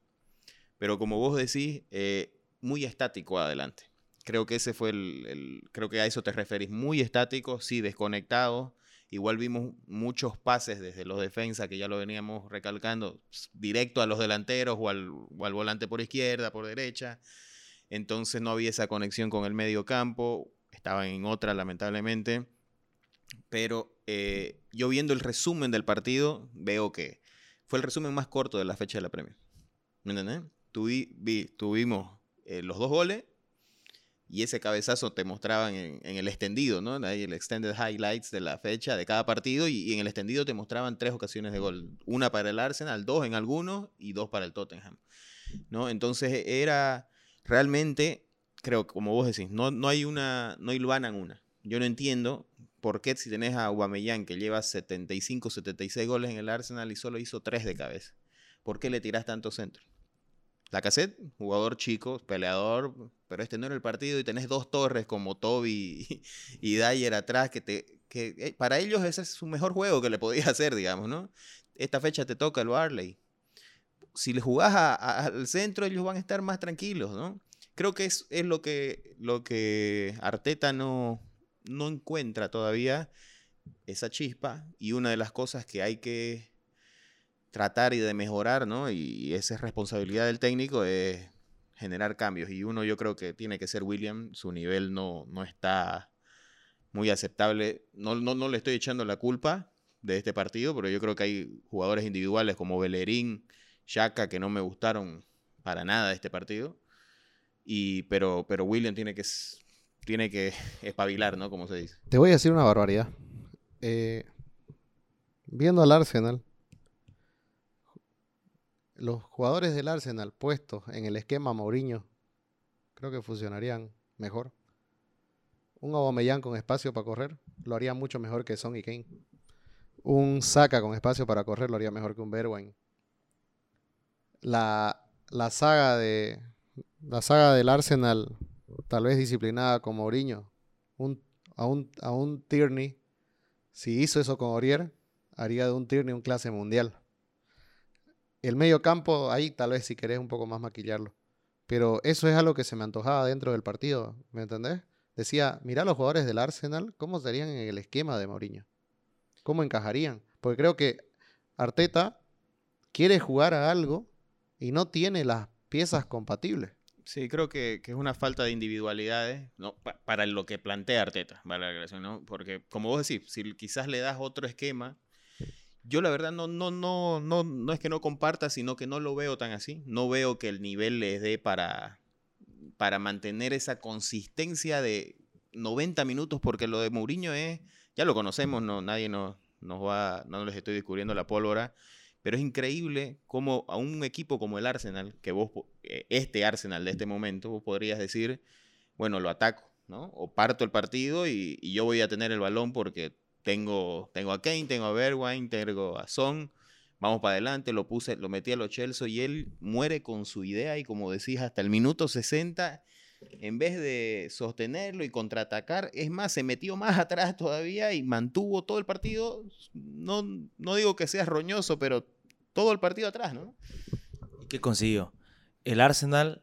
Pero como vos decís, eh, muy estático adelante. Creo que ese fue el, Creo que a eso te referís. Muy estático, sí, desconectado. Igual vimos muchos pases desde los defensas, que ya lo veníamos recalcando, directo a los delanteros o al, o al volante por izquierda, por derecha. Entonces no había esa conexión con el medio campo. Estaban en otra, lamentablemente. Pero eh, yo viendo el resumen del partido, veo que fue el resumen más corto de la fecha de la Premier. ¿Me entendés? Tuvi- vi- tuvimos eh, los dos goles y ese cabezazo te mostraban en, el extendido, ¿no? Ahí el extended highlights de la fecha de cada partido y, en el extendido te mostraban tres ocasiones de gol. Una para el Arsenal, dos en algunos y dos para el Tottenham, ¿no? Entonces era realmente, creo que como vos decís, no, no hay una, no hilvanan una. Yo no entiendo por qué si tenés a Aubameyang que lleva 75, 76 goles en el Arsenal y solo hizo tres de cabeza. ¿Por qué le tirás tantos centros? La cassette, jugador chico, peleador, pero este no era el partido y tenés dos torres como Toby y, Dyer atrás que te que eh, para ellos ese es su mejor juego que le podías hacer, digamos, ¿no? Esta fecha te toca el Barley. Si le jugás al centro, ellos van a estar más tranquilos, ¿no? Creo que es, es lo que lo que Arteta no, no encuentra todavía esa chispa y una de las cosas que hay que tratar y de mejorar, ¿no? Y esa es responsabilidad del técnico, es generar cambios. Y uno yo creo que tiene que ser William, su nivel no, no está muy aceptable. No, no, no le estoy echando la culpa de este partido, pero yo creo que hay jugadores individuales como Bellerín, Shaka, que no me gustaron para nada este partido. Y, pero, pero William tiene que, tiene que espabilar, ¿no? Como se dice. Te voy a decir una barbaridad. Eh, viendo al Arsenal, los jugadores del Arsenal puestos en el esquema Mourinho, creo que funcionarían mejor. Un Aubameyang con espacio para correr lo haría mucho mejor que Son y Kane. un Saka con espacio para correr lo haría mejor que un Bergwijn. La, la saga de la saga del Arsenal, tal vez disciplinada con Mourinho, un, a, un, a un Tierney, si hizo eso con Orier, haría de un Tierney un clase mundial. El medio campo, ahí tal vez si querés un poco más maquillarlo. Pero eso es algo que se me antojaba dentro del partido, ¿me entendés? Decía, mira los jugadores del Arsenal, ¿cómo serían en el esquema de Mourinho? ¿Cómo encajarían? Porque creo que Arteta quiere jugar a algo y no tiene las piezas compatibles. Sí, creo que, que es una falta de individualidades ¿no? Pa- para lo que plantea Arteta, vale ¿no? Porque, como vos decís, si quizás le das otro esquema, yo la verdad no, no, no, no, no es que no comparta, sino que no lo veo tan así. No veo que el nivel les dé para, para mantener esa consistencia de 90 minutos, porque lo de Mourinho es, ya lo conocemos, no, nadie nos, va, no les estoy descubriendo la pólvora, pero es increíble cómo a un equipo como el Arsenal, que vos, eh, este Arsenal de este momento, vos podrías decir, bueno, lo ataco, ¿no? O parto el partido y yo voy a tener el balón porque tengo, tengo a Kane, tengo a Bergwijn, tengo a Son, vamos para adelante, lo puse, lo metí a los Chelsea y él muere con su idea y como decís, hasta el minuto 60, en vez de sostenerlo y contraatacar, es más, se metió más atrás todavía y mantuvo todo el partido, no, no digo que sea roñoso, pero todo el partido atrás, ¿no? ¿Y qué consiguió? El Arsenal,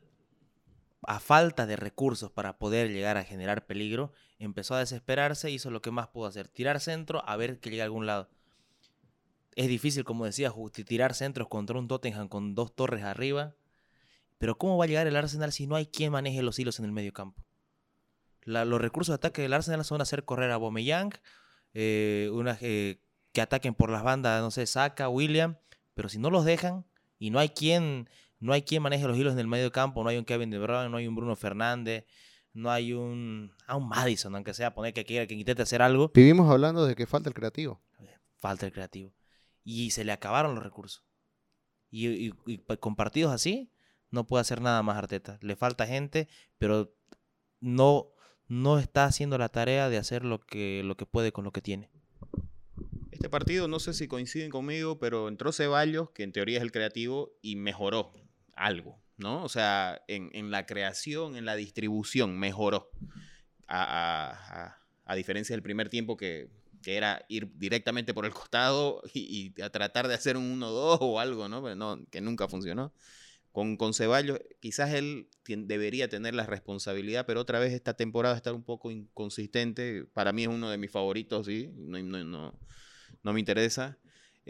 a falta de recursos para poder llegar a generar peligro, empezó a desesperarse hizo lo que más pudo hacer, tirar centro a ver que llega a algún lado. Es difícil, como decía, tirar centros contra un Tottenham con dos torres arriba, pero ¿cómo va a llegar el Arsenal si no hay quien maneje los hilos en el medio campo? Los recursos de ataque del Arsenal son hacer correr a Bomeyang, eh, una, eh, que ataquen por las bandas, no sé, Saka, William, pero si no los dejan y no hay quien, no hay quien maneje los hilos en el medio campo, no hay un Kevin De Bruyne, no hay un Bruno Fernández, no hay un, ah, un Madison, aunque sea poner que quiera que intente hacer algo, Vivimos hablando de que falta el creativo. falta el creativo. Y se le acabaron los recursos. Y, y- y pa- con partidos así, no puede hacer nada más Arteta. Le falta gente, pero no, no está haciendo la tarea de hacer lo que, lo que puede con lo que tiene. Este partido, no sé si coinciden conmigo, pero entró Ceballos, que en teoría es el creativo, y mejoró algo, ¿no? O sea, en, en la creación, en la distribución, mejoró. A, a- a- a diferencia del primer tiempo que, que era ir directamente por el costado y, y a tratar de hacer un 1-2 o algo, ¿no? Pero no, que nunca funcionó. Con, con Ceballos, quizás él debería tener la responsabilidad, pero otra vez esta temporada está un poco inconsistente. Para mí es uno de mis favoritos, sí. No, no, no, no me interesa.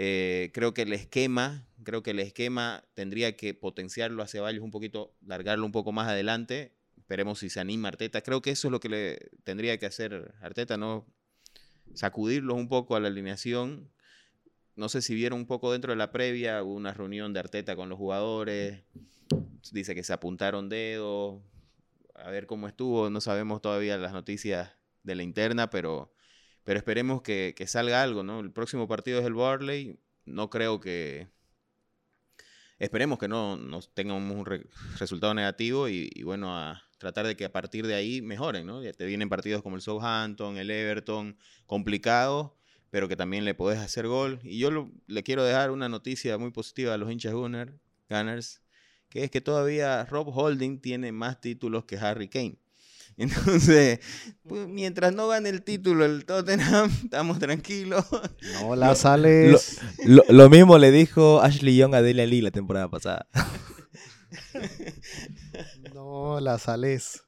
Eh, creo que el esquema, creo que el esquema tendría que potenciarlo a Ceballos un poquito, largarlo un poco más adelante. Esperemos si se anima Arteta. Creo que eso es lo que le tendría que hacer Arteta, ¿no? Sacudirlos un poco a la alineación. No sé si vieron un poco dentro de la previa, hubo una reunión de Arteta con los jugadores. Dice que se apuntaron dedos. A ver cómo estuvo. No sabemos todavía las noticias de la interna, pero pero esperemos que, salga algo, ¿no? El próximo partido es el Barley. No creo que. Esperemos que no nos tengamos un re- resultado negativo y, bueno, a tratar de que a partir de ahí mejoren, ¿no? Ya te vienen partidos como el Southampton, el Everton, complicados, pero que también le podés hacer gol. Y yo le quiero dejar una noticia muy positiva a los hinchas Gunner, Gunners, que es que todavía Rob Holding tiene más títulos que Harry Kane. Entonces, pues, mientras no gane el título el Tottenham, estamos tranquilos. No la sales. Lo, lo mismo le dijo Ashley Young a Dele Alli la temporada pasada. No la sales.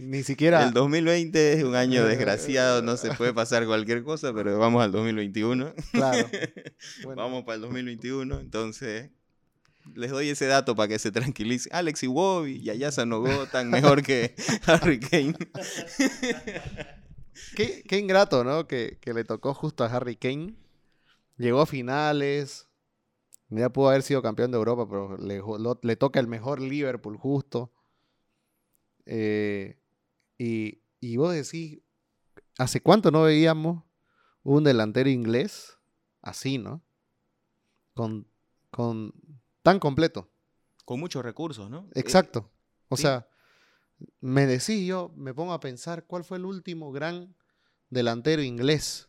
Ni siquiera. El 2020 es un año desgraciado, no se puede pasar cualquier cosa, pero vamos al 2021. Claro. Bueno, Vamos para el 2021, entonces les doy ese dato para que se tranquilicen. Alex y Ayasa Nogo están mejor que Harry Kane. Qué, ingrato, ¿no? Que, que le tocó justo a Harry Kane. Llegó a finales. Ya pudo haber sido campeón de Europa, pero le, le toca el mejor Liverpool justo. Eh, y, y vos decís, ¿hace cuánto no veíamos un delantero inglés así, ¿no? Con, con tan completo. Con muchos recursos, ¿no? Exacto. O sí. sea, me decís yo, me pongo a pensar cuál fue el último gran delantero inglés.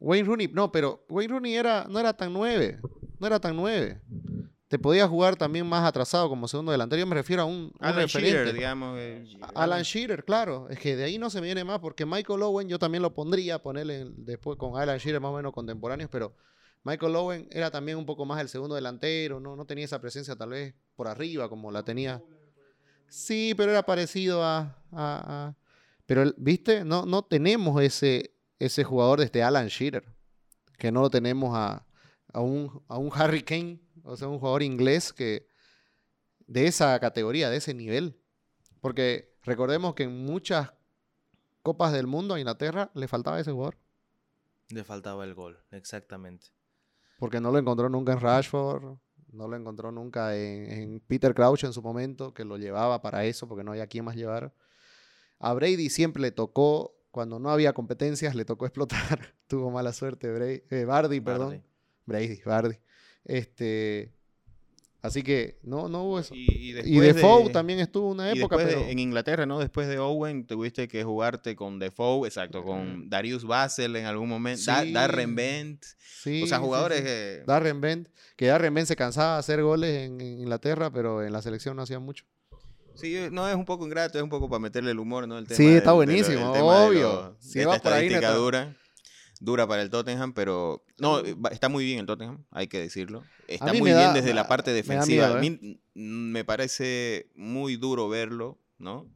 Wayne Rooney, no, pero Wayne Rooney era, no era tan nueve. No era tan nueve. Te podía jugar también más atrasado como segundo delantero. Yo me refiero a un, un Alan referente. Shearer, digamos. eh, Alan Shearer, claro. Es que de ahí no se me viene más, porque Michael Owen yo también lo pondría, ponerle después con Alan Shearer más o menos contemporáneos, pero Michael Owen era también un poco más el segundo delantero, no, no tenía esa presencia tal vez por arriba como la tenía. Sí, pero era parecido a... Pero, ¿viste? No, no tenemos ese, ese jugador de este Alan Shearer, que no lo tenemos a, a, un, a un Harry Kane, o sea, un jugador inglés que de esa categoría, de ese nivel. Porque recordemos que en muchas copas del mundo a Inglaterra le faltaba ese jugador. Le faltaba el gol, exactamente. Porque no lo encontró nunca en Rashford, no lo encontró nunca en, en Peter Crouch en su momento, que lo llevaba para eso, porque no había quien más llevar. A Brady siempre le tocó, cuando no había competencias, le tocó explotar. Tuvo mala suerte Brady, eh, Bardi, perdón. Brady, Bardi. Este, así que no, no hubo eso. Y, y Y Defoe de- también estuvo una y época, después de- pero... en Inglaterra, ¿no? Después de Owen, tuviste que jugarte con Defoe, exacto, con Darius Basel en algún momento, Da- Sí. Darren Bent, Sí, o sea, jugadores sí. que... Darren Bent, que Darren Bent se cansaba de hacer goles en, en Inglaterra, pero en la selección no hacía mucho. Sí, no es un poco ingrato, es un poco para meterle el humor, ¿no? El tema Sí, está de lo- buenísimo, el tema de obvio. lo- Si de va esta por ahí. Dura, para el Tottenham, pero no, está muy bien el Tottenham, hay que decirlo. Está muy bien desde la parte me defensiva. A ¿eh? mí mm, me parece muy duro verlo, ¿no?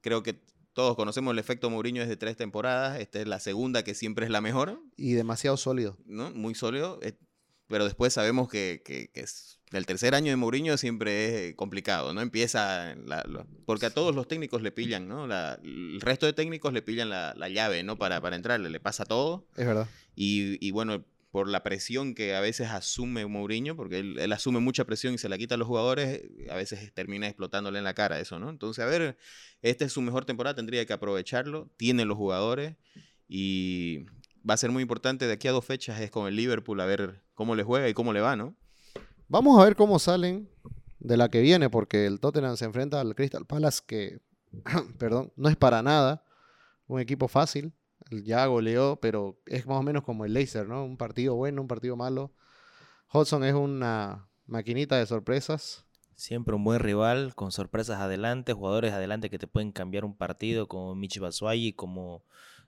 Creo que todos conocemos el efecto Mourinho desde tres temporadas, esta es la segunda que siempre es la mejor, Y demasiado sólido. ¿no? Muy sólido, eh, pero después sabemos que, que- que es- el tercer año de Mourinho siempre es complicado, ¿no? Empieza, la- lo- porque a todos los técnicos le pillan, ¿no? La- el resto de técnicos le pillan la, la llave, ¿no? Para, para entrarle, le pasa todo. Es verdad. Y, y bueno, por la presión que a veces asume Mourinho, porque él, él asume mucha presión y se la quita a los jugadores, a veces termina explotándole en la cara eso, ¿no? Entonces, a ver, esta es su mejor temporada, tendría que aprovecharlo, tiene los jugadores y va a ser muy importante de aquí a dos fechas es con el Liverpool a ver cómo le juega y cómo le va, ¿no? Vamos a ver cómo salen de la que viene, porque el Tottenham se enfrenta al Crystal Palace, que, perdón, no es para nada un equipo fácil. Ya goleó, pero es más o menos como el Leicester, ¿no? Un partido bueno, un partido malo. Hudson es una maquinita de sorpresas. Siempre un buen rival, con sorpresas adelante, jugadores adelante que te pueden cambiar un partido, como Michi Batshuayi, como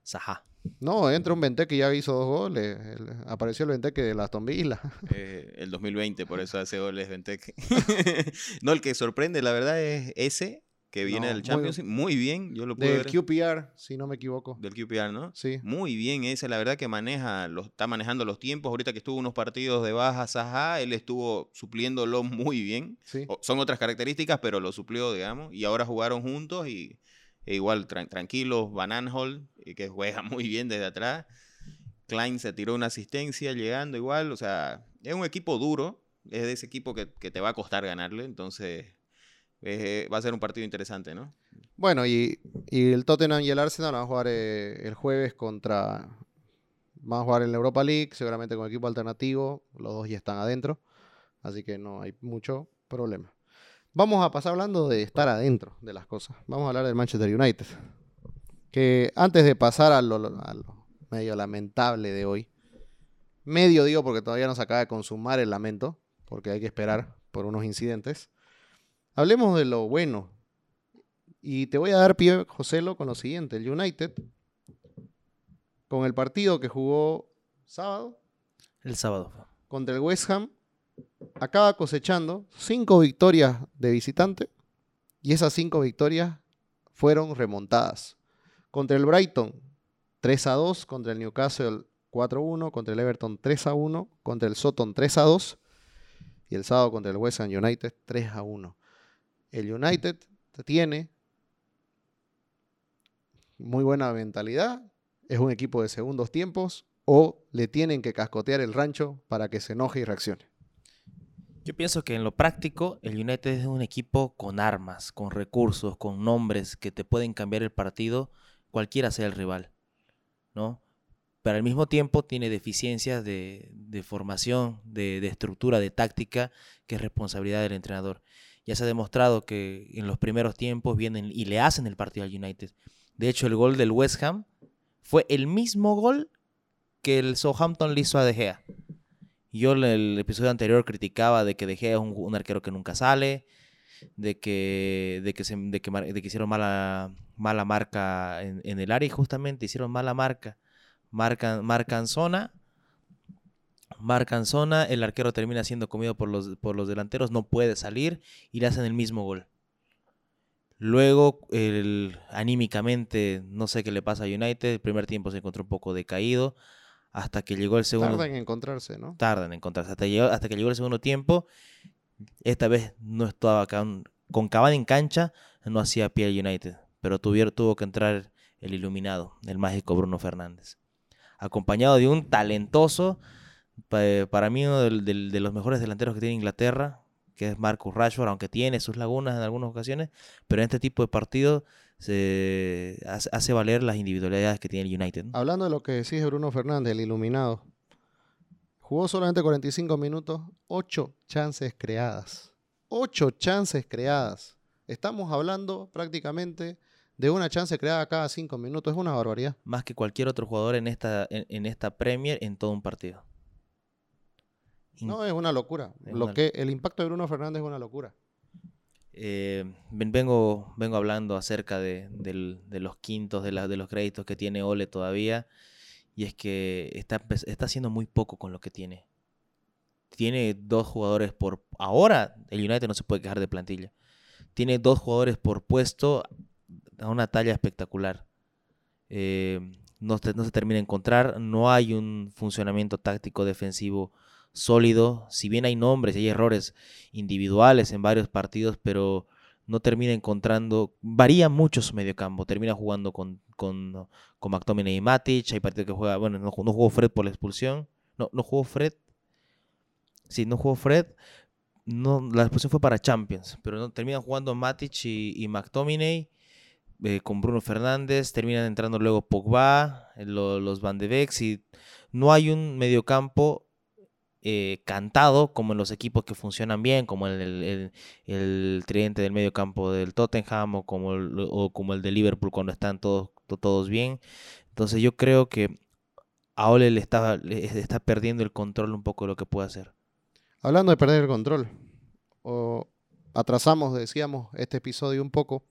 Zaha. No, entra un Benteke que ya hizo dos goles. El- apareció el Benteke de Aston Villa. Eh, el 2020, por eso hace goles Benteke. no, el que sorprende, la verdad, es ese que viene No, del muy- Champions. Muy bien, yo lo pude Del ver. QPR, si no me equivoco. Del QPR, ¿no? Sí. Muy bien ese, la verdad que maneja, los, está manejando los tiempos. Ahorita que estuvo unos partidos de baja Saha, él estuvo supliéndolo muy bien. Sí. O- son otras características, pero lo suplió, digamos. Y ahora jugaron juntos y igual tran- tranquilos. Van eh, que juega muy bien desde atrás. Klein se tiró una asistencia llegando igual. O sea, es un equipo duro. Es de ese equipo que, que te va a costar ganarle. Entonces, eh, va a ser un partido interesante, ¿no? Bueno, y, y el Tottenham y el Arsenal van a jugar eh, el jueves contra. Van a jugar en la Europa League, seguramente con equipo alternativo. Los dos ya están adentro. Así que no hay mucho problema. Vamos a pasar hablando de estar adentro de las cosas. Vamos a hablar del Manchester United. Que antes de pasar a lo, a lo medio lamentable de hoy. Medio digo porque todavía no se acaba de consumar el lamento. Porque hay que esperar por unos incidentes. Hablemos de lo bueno y te voy a dar pie, Joselo, con lo siguiente. El United, con el partido que jugó sábado El sábado. contra el West Ham, acaba cosechando cinco victorias de visitante y esas cinco victorias fueron remontadas. Contra el Brighton, 3 a 2, contra el Newcastle 4 a 1, contra el Everton 3 a 1, contra el Soton 3 a 2 y el sábado contra el West Ham United 3 a 1. El United tiene muy buena mentalidad, es un equipo de segundos tiempos o le tienen que cascotear el rancho para que se enoje y reaccione. Yo pienso que en lo práctico, el United es un equipo con armas, con recursos, con nombres que te pueden cambiar el partido, cualquiera sea el rival, ¿no? Pero al mismo tiempo tiene deficiencias de, formación, de, de estructura, de táctica, que es responsabilidad del entrenador. Ya se ha demostrado que en los primeros tiempos vienen y le hacen el partido al United. De hecho, el gol del West Ham fue el mismo gol que que el Southampton le hizo a De Gea. Yo en el episodio anterior criticaba de que De Gea es un, arquero que nunca sale, de que, de que, se, de que, hicieron mala, mala marca en, en el área y justamente hicieron mala marca. Marcan, marcan zona, marcan zona, el arquero termina siendo comido por los, por los delanteros, no puede salir y le hacen el mismo gol. Luego, el, anímicamente, no sé qué le pasa a United. El primer tiempo se encontró un poco decaído. Hasta que llegó el segundo. Tarda en encontrarse, ¿no? Tarda en encontrarse. Hasta, llegó- hasta que llegó el segundo tiempo. Esta vez no estaba con, con Cavani en cancha. No hacía pie el United. Pero tuvieron, tuvo que entrar el iluminado, el mágico Bruno Fernández. Acompañado de un talentoso, pa- para mí uno de los mejores delanteros que tiene Inglaterra, que es Marcus Rashford, aunque tiene sus lagunas en algunas ocasiones, pero en este tipo de partidos se hace, valer las individualidades que tiene el United. ¿no? Hablando de lo que decís de Bruno Fernández, el iluminado. Jugó solamente 45 minutos, 8 chances creadas. 8 chances creadas. Estamos hablando prácticamente de una chance creada cada 5 minutos. Es una barbaridad. Más que cualquier otro jugador en esta, en, en esta Premier en todo un partido. In- No, es una locura. Es Lo una- que, el impacto de Bruno Fernández es una locura. Eh, ven- vengo, hablando acerca de, los quintos, de, la- de los créditos que tiene Ole todavía. Y es que está, haciendo muy poco con lo que tiene. Tiene dos jugadores por... Ahora el United no se puede quejar de plantilla. Tiene dos jugadores por puesto a una talla espectacular. Eh, no se termina de encontrar. No hay un funcionamiento táctico defensivo sólido. Si bien hay nombres hay errores individuales en varios partidos, pero no termina encontrando. Varía mucho su mediocampo. Termina jugando con, con, con McTominay y Matic. Hay partidos que juega. Bueno, no, no jugó Fred por la expulsión. No, no jugó Fred. Sí, no jugó Fred. No, la expulsión fue para Champions, pero no, terminan jugando Matic y, y McTominay eh, con Bruno Fernández. Terminan entrando luego Pogba, eh, lo- los Van de Beek. No hay un mediocampo eh, cantado como en los equipos que funcionan bien, como el, el, el- tridente del medio campo del Tottenham o como el, de Liverpool cuando están todos, to- todos bien. Entonces yo creo que a Ole le está, está perdiendo el control un poco de lo que puede hacer. Hablando de perder el control, o atrasamos, decíamos, este episodio un poco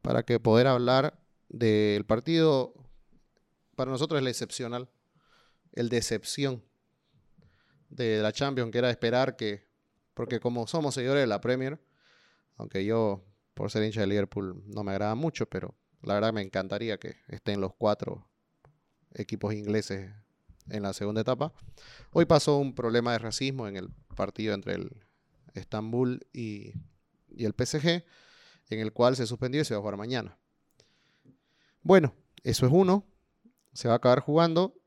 para que poder hablar del partido, para nosotros es el excepcional, el decepción de la Champions, que era esperar que, porque como somos seguidores de la Premier, aunque yo por ser hincha de Liverpool no me agrada mucho, pero la verdad me encantaría que estén los cuatro equipos ingleses en la segunda etapa. Hoy pasó un problema de racismo en el partido entre el Estambul y, y el PSG, en el cual se suspendió y se va a jugar mañana. Bueno, eso es uno. Se va a acabar jugando.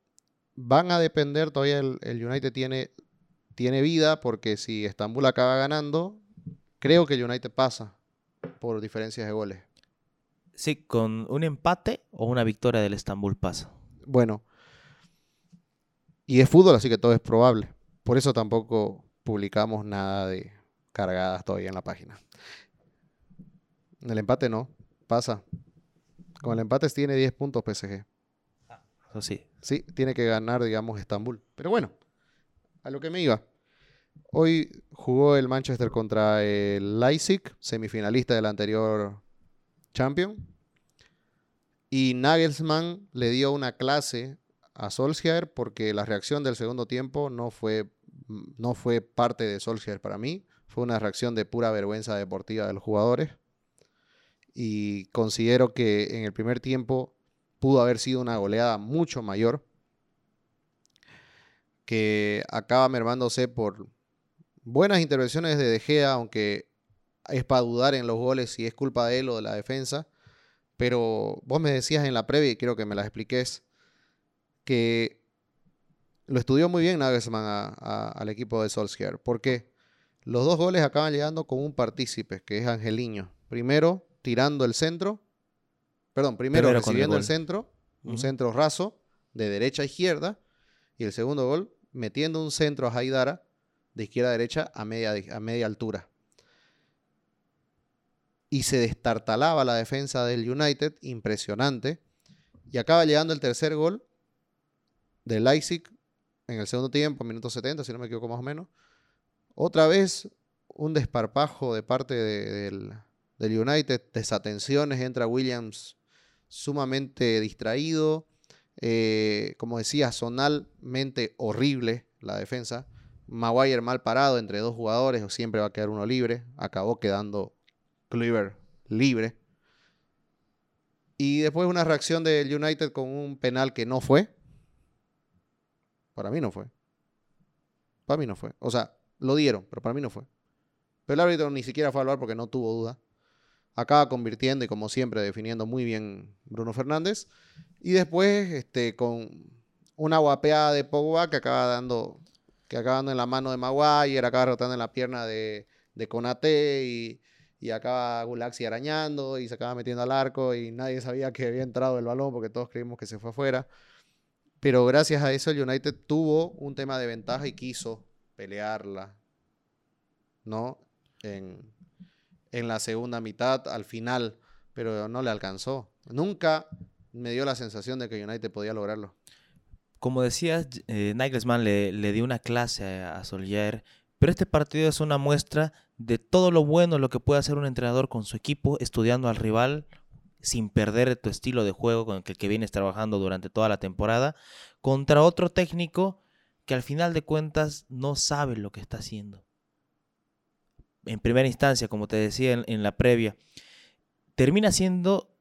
Van a depender, todavía el, el United tiene, tiene vida, porque si Estambul acaba ganando, creo que el United pasa por diferencias de goles. Sí, con un empate o una victoria del Estambul pasa. Bueno, y es fútbol, así que todo es probable. Por eso tampoco publicamos nada de cargadas todavía en la página. El empate no, pasa. Con el empate tiene 10 puntos PSG. Eso sí. Sí, tiene que ganar, digamos, Estambul. Pero bueno, a lo que me iba. Hoy jugó el Manchester contra el Leipzig, semifinalista del anterior Champion. Y Nagelsmann le dio una clase a Solskjaer porque la reacción del segundo tiempo no fue, no fue parte de Solskjaer para mí. Fue una reacción de pura vergüenza deportiva de los jugadores. Y considero que en el primer tiempo pudo haber sido una goleada mucho mayor que acaba mermándose por buenas intervenciones de De Gea, aunque es para dudar en los goles si es culpa de él o de la defensa. Pero vos me decías en la previa, y quiero que me las expliques, que lo estudió muy bien Nagelsmann a- al equipo de Solskjaer. porque Los dos goles acaban llegando con un partícipe, que es Angeliño. Primero tirando el centro, perdón, primero Primero con el recibiendo el, centro, un centro raso, de derecha a izquierda, y el segundo gol metiendo un centro a Haidara de izquierda a derecha a media, a media altura. Y se destartalaba la defensa del United, impresionante. Y acaba llegando el tercer gol de Leipzig en el segundo tiempo, minuto 70, si no me equivoco más o menos. Otra vez un desparpajo de parte del, del United, desatenciones, entra Williams sumamente distraído. Eh, como decía, zonalmente horrible la defensa. Maguire mal parado entre dos jugadores, o siempre va a quedar uno libre. Acabó quedando Cleaver libre. Y después una reacción del United con un penal que no fue. Para mí no fue. Para mí no fue. O sea, lo dieron, pero para mí no fue. Pero el árbitro ni siquiera fue al bar porque no tuvo duda. Acaba convirtiendo y como siempre definiendo muy bien Bruno Fernández. Y después este, con una guapeada de Pogba que acaba dando, que acaba dando en la mano de Maguire, acaba rotando en la pierna de, de Conate y, y acaba Gulaxi arañando y se acaba metiendo al arco y nadie sabía que había entrado el balón porque todos creímos que se fue afuera. Pero gracias a eso el United tuvo un tema de ventaja y quiso pelearla, ¿no? En, en la segunda mitad, al final, pero no le alcanzó. Nunca me dio la sensación de que United podía lograrlo. Como decías, eh, Nagelsmann le, le, dio una clase a, Solskjaer, pero este partido es una muestra de todo lo bueno lo que puede hacer un entrenador con su equipo, estudiando al rival, sin perder tu estilo de juego con el que vienes trabajando durante toda la temporada, contra otro técnico que al final de cuentas no sabe lo que está haciendo. En primera instancia, como te decía en, la previa, termina siendo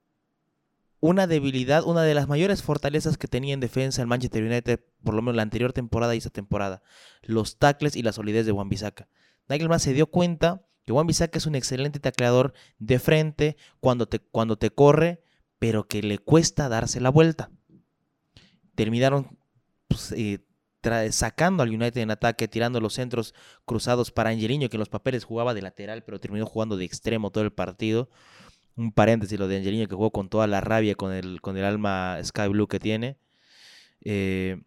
una debilidad, una de las mayores fortalezas que tenía en defensa el Manchester United, por lo menos la anterior temporada y esta temporada, los tackles y la solidez de Juan Bisaca. Nagelman se dio cuenta que Juan Bisaca es un excelente tacleador de frente cuando te, cuando te corre, pero que le cuesta darse la vuelta. Terminaron pues, eh, sacando al United en ataque, tirando los centros cruzados para Angelino, que en los papeles jugaba de lateral, pero terminó jugando de extremo todo el partido. Un paréntesis, lo de Angelino que jugó con toda la rabia, con el, con el alma Sky Blue que tiene. Eh,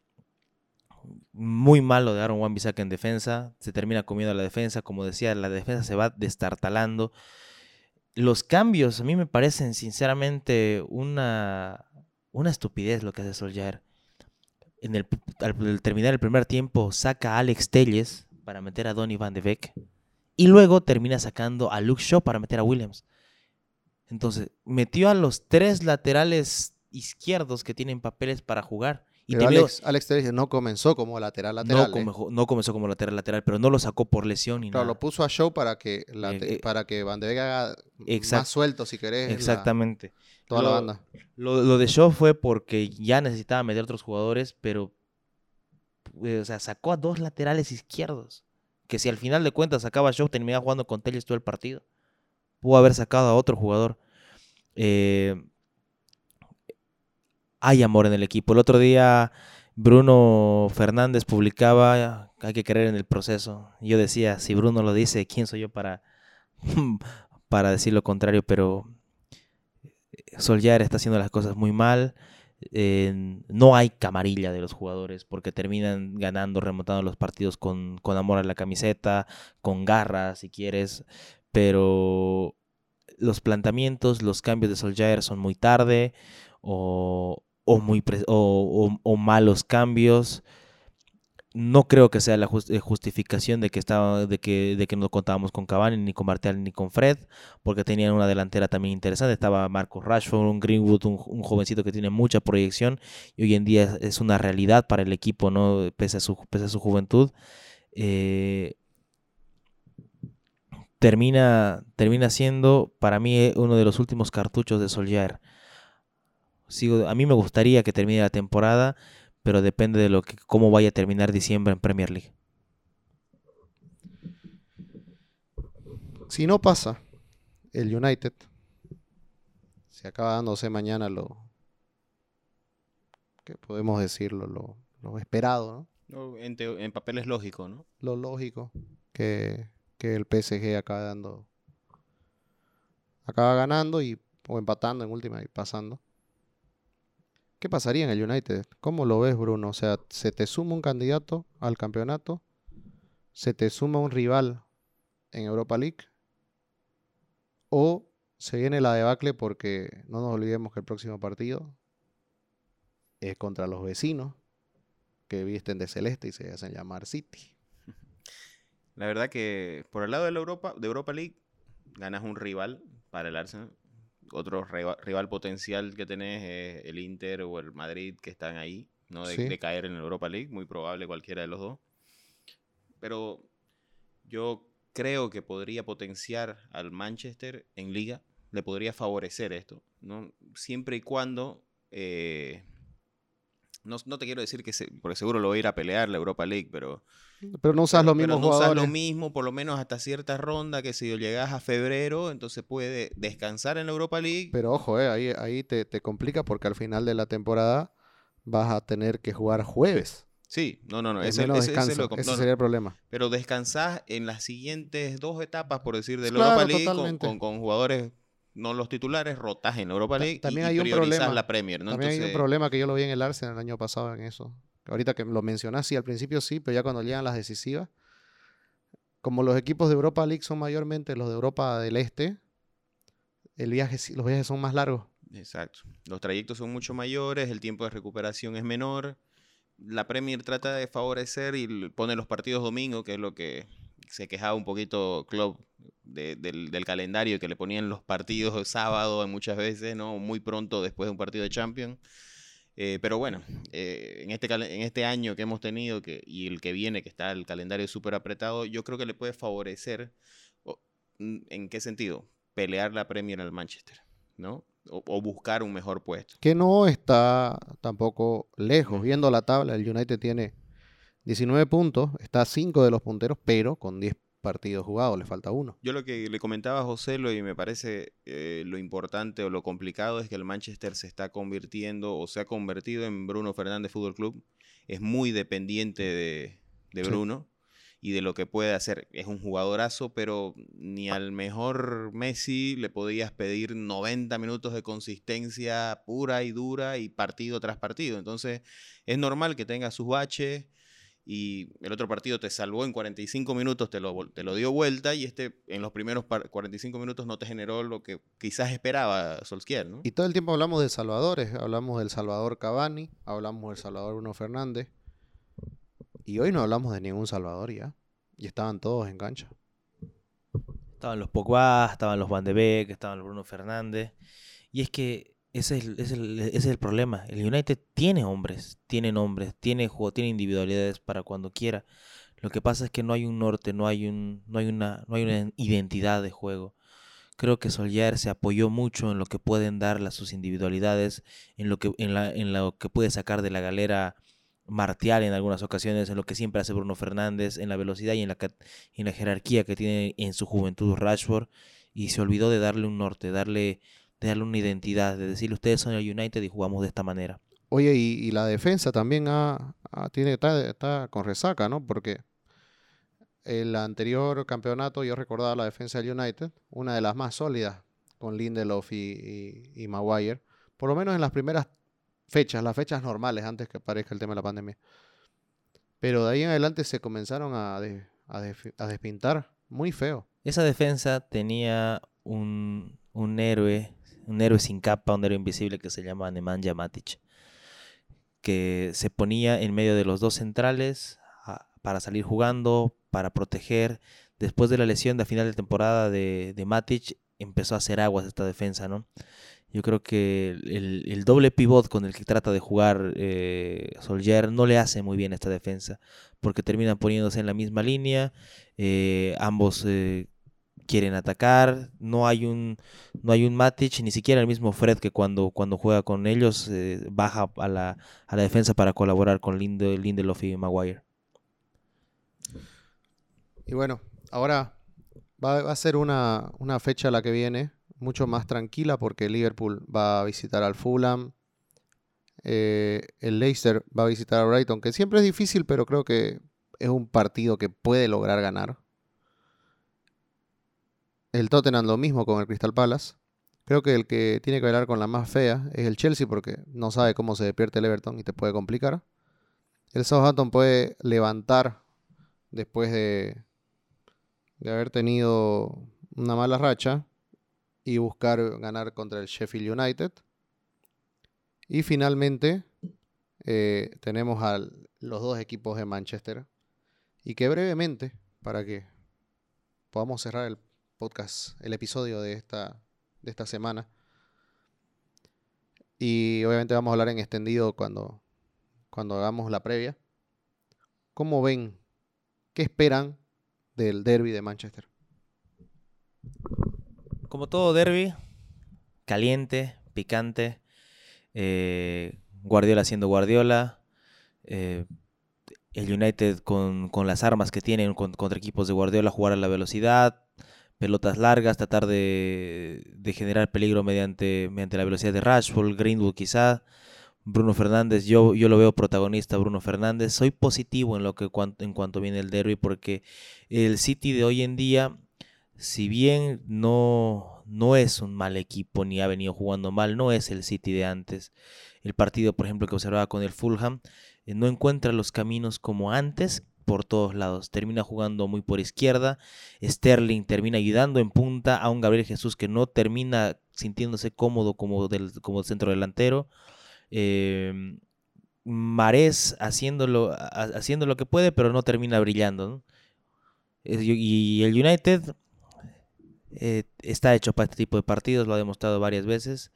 muy malo de Aaron Wan en defensa. Se termina comiendo la defensa. Como decía, la defensa se va destartalando. Los cambios a mí me parecen sinceramente una, una estupidez lo que hace Solskjaer. En el, al terminar el primer tiempo saca a Alex Telles para meter a Donny Van de Beek. Y luego termina sacando a Luke Shaw para meter a Williams. Entonces, metió a los tres laterales izquierdos que tienen papeles para jugar. Y pero Alex, Alex Telles no comenzó como lateral lateral. No, ¿eh? no, comenzó como lateral lateral, pero no lo sacó por lesión ni claro, nada. lo puso a show para que, la, eh, eh, para que Van de Beek haga exact, más suelto, si querés. Exactamente. La, toda lo, la banda. Lo, lo, de show fue porque ya necesitaba meter otros jugadores, pero o sea, sacó a dos laterales izquierdos. Que si al final de cuentas sacaba a show, terminaba jugando con Telles todo el partido. Pudo haber sacado a otro jugador. Eh, hay amor en el equipo. El otro día Bruno Fernández publicaba, hay que creer en el proceso. Yo decía, si Bruno lo dice, ¿quién soy yo para, para decir lo contrario? Pero Solskjaer está haciendo las cosas muy mal. Eh, no hay camarilla de los jugadores porque terminan ganando, remontando los partidos con, con amor a la camiseta, con garras si quieres, pero los planteamientos, los cambios de Solskjaer son muy tarde o, o, muy o, o, malos cambios. No creo que sea la justificación de que, estaba, de, que, de que no contábamos con Cavani, ni con Martial, ni con Fred, porque tenían una delantera también interesante. Estaba Marcos Rashford, un Greenwood, un, un, jovencito que tiene mucha proyección y hoy en día es una realidad para el equipo, ¿no? pese, a su, pese a su juventud. Eh, termina, termina siendo para mí eh, uno de los últimos cartuchos de Solskjaer. Sigo, a mí me gustaría que termine la temporada, pero depende de lo que, cómo vaya a terminar diciembre en Premier League. Si no pasa el United, se acaba dándose mañana lo que podemos decirlo, lo, lo esperado, ¿no? En, te, en papel es lógico, ¿no? Lo lógico, que que el PSG acaba dando. Acaba ganando y, o empatando en última y pasando. ¿Qué pasaría en el United? ¿Cómo lo ves, Bruno? O sea, se te suma un candidato al campeonato, se te suma un rival en Europa League, o se viene la debacle porque no nos olvidemos que el próximo partido es contra los vecinos que visten de celeste y se hacen llamar City. La verdad que por el lado de la Europa, de Europa League, ganas un rival para el Arsenal. Otro rival, rival potencial que tenés es el Inter o el Madrid que están ahí, ¿no? De, Sí. de caer en la Europa League, muy probable cualquiera de los dos. Pero yo creo que podría potenciar al Manchester en liga, le podría favorecer esto, ¿no? Siempre y cuando, eh, no, no te quiero decir que, se, porque seguro lo voy a ir a pelear la Europa League, pero Pero no usas los pero mismos no usas jugadores. lo mismo, por lo menos hasta cierta ronda, que si llegas a febrero, entonces puede descansar en la Europa League. Pero ojo, eh, ahí, ahí te, te complica porque al final de la temporada vas a tener que jugar jueves. sí, no, no, no, el ese, ese- lo Ese no, sería el problema. Pero descansás en las siguientes dos etapas, por decir, de la Claro, Europa League, con, totalmente. con- con jugadores, no los titulares, rotás en Europa League también y, hay un problema. la Premier, ¿no? También hay un problema que yo lo vi en el Arsenal el año pasado en eso. Ahorita que lo mencionás, sí, al principio sí, pero ya cuando llegan las decisivas, como los equipos de Europa League son mayormente los de Europa del Este, el viaje, los viajes son más largos. Exacto. Los trayectos son mucho mayores, el tiempo de recuperación es menor. La Premier trata de favorecer y pone los partidos domingo, que es lo que se quejaba un poquito Club de- del, del calendario, que le ponían los partidos de sábado muchas veces, ¿no? Muy pronto después de un partido de Champions. Eh, pero bueno, eh, en, este, en este año que hemos tenido que, y el que viene, que está el calendario súper apretado, yo creo que le puede favorecer. ¿En qué sentido? Pelear la Premier al Manchester, ¿no? O, o buscar un mejor puesto. Que no está tampoco lejos. Viendo la tabla, el United tiene 19 puntos, está a 5 de los punteros, pero con 10 partidos jugados, le falta uno. Yo lo que le comentaba a José lo y me parece eh, lo importante o lo complicado es que el Manchester se está convirtiendo o se ha convertido en Bruno Fernández Fútbol Club. Es muy dependiente de, de Sí. Bruno y de lo que puede hacer. Es un jugadorazo, pero ni al mejor Messi le podías pedir 90 minutos de consistencia pura y dura y partido tras partido. Entonces es normal que tenga sus baches y el otro partido te salvó en 45 minutos, te lo, te lo dio vuelta y este en los primeros par- 45 minutos no te generó lo que quizás esperaba Solskjaer, ¿no? Y todo el tiempo hablamos de Salvadores, hablamos del Salvador Cavani, hablamos del Salvador Bruno Fernández. Y hoy no hablamos de ningún Salvador ya. Y estaban todos en cancha. Estaban los Pogba, estaban los Van de Beek, estaban los Bruno Fernández. Y es que ese es, el, ese es el- problema. El United tiene hombres, tiene nombres, tiene juego, tiene individualidades para cuando quiera. Lo que pasa es que no hay un norte, no hay un, no hay una, no hay una identidad de juego. Creo que Solskjaer se apoyó mucho en lo que pueden dar las, sus individualidades, en lo que, en la, en lo que puede sacar de la galera Martial en algunas ocasiones, en lo que siempre hace Bruno Fernández, en la velocidad y en la, en la jerarquía que tiene en su juventud Rashford, y se olvidó de darle un norte, darle, de darle una identidad, de decirle ustedes son el United y jugamos de esta manera. Oye, y, y la defensa también ha, ha- tiene, está, está con resaca, ¿no? Porque el anterior campeonato yo recordaba la defensa del United, una de las más sólidas, con Lindelof y, y- y Maguire. Por lo menos en las primeras fechas, las fechas normales, antes que aparezca el tema de la pandemia. Pero de ahí en adelante se comenzaron a, de- a defi- a despintar muy feo. Esa defensa tenía un, un héroe, un héroe sin capa, un héroe invisible que se llama Nemanja Matic, que se ponía en medio de los dos centrales a- para salir jugando, para proteger. Después de la lesión de final de temporada de, de Matic, empezó a hacer aguas esta defensa, ¿no? Yo creo que el, doble pivot con el que trata de jugar eh, no le hace muy bien esta defensa, porque terminan poniéndose en la misma línea, eh, ambos eh, quieren atacar, no hay un no hay un Matic, ni siquiera el mismo Fred que cuando, cuando juega con ellos eh, baja a la, a la defensa para colaborar con Linde, Lindelof y Maguire. Y bueno, ahora va, va a ser una, una fecha la que viene mucho más tranquila porque Liverpool va a visitar al Fulham. eh, el Leicester va a visitar a Brighton, que siempre es difícil, pero creo que es un partido que puede lograr ganar. El Tottenham lo mismo con el Crystal Palace. Creo que el que tiene que bailar con la más fea es el Chelsea porque no sabe cómo se despierte el Everton y te puede complicar. El Southampton puede levantar después de, de haber tenido una mala racha y buscar ganar contra el Sheffield United. Y finalmente, eh, tenemos a los dos equipos de Manchester y que brevemente, para que podamos cerrar el podcast, el episodio de esta, de esta semana, y obviamente vamos a hablar en extendido cuando, cuando hagamos la previa. ¿Cómo ven? ¿Qué esperan del derby de Manchester? Como todo derby, caliente, picante. Eh, Guardiola siendo Guardiola. Eh, el United con, las armas que tienen contra equipos de Guardiola, jugar a la velocidad, pelotas largas, tratar de, generar peligro mediante, mediante la velocidad de Rashford, Greenwood quizá. Bruno Fernández, yo, yo lo veo protagonista Bruno Fernández. Soy positivo en lo que en cuanto viene el derby porque el City de hoy en día, si bien no, no es un mal equipo ni ha venido jugando mal, no es el City de antes. El partido, por ejemplo, que observaba con el Fulham, eh, no encuentra los caminos como antes por todos lados. Termina jugando muy por izquierda. Sterling termina ayudando en punta a un Gabriel Jesús que no termina sintiéndose cómodo como, del, como centro delantero. Eh, Marés haciéndolo, haciendo lo que puede, pero no termina brillando. Y el United eh, está hecho para este tipo de partidos, lo ha demostrado varias veces.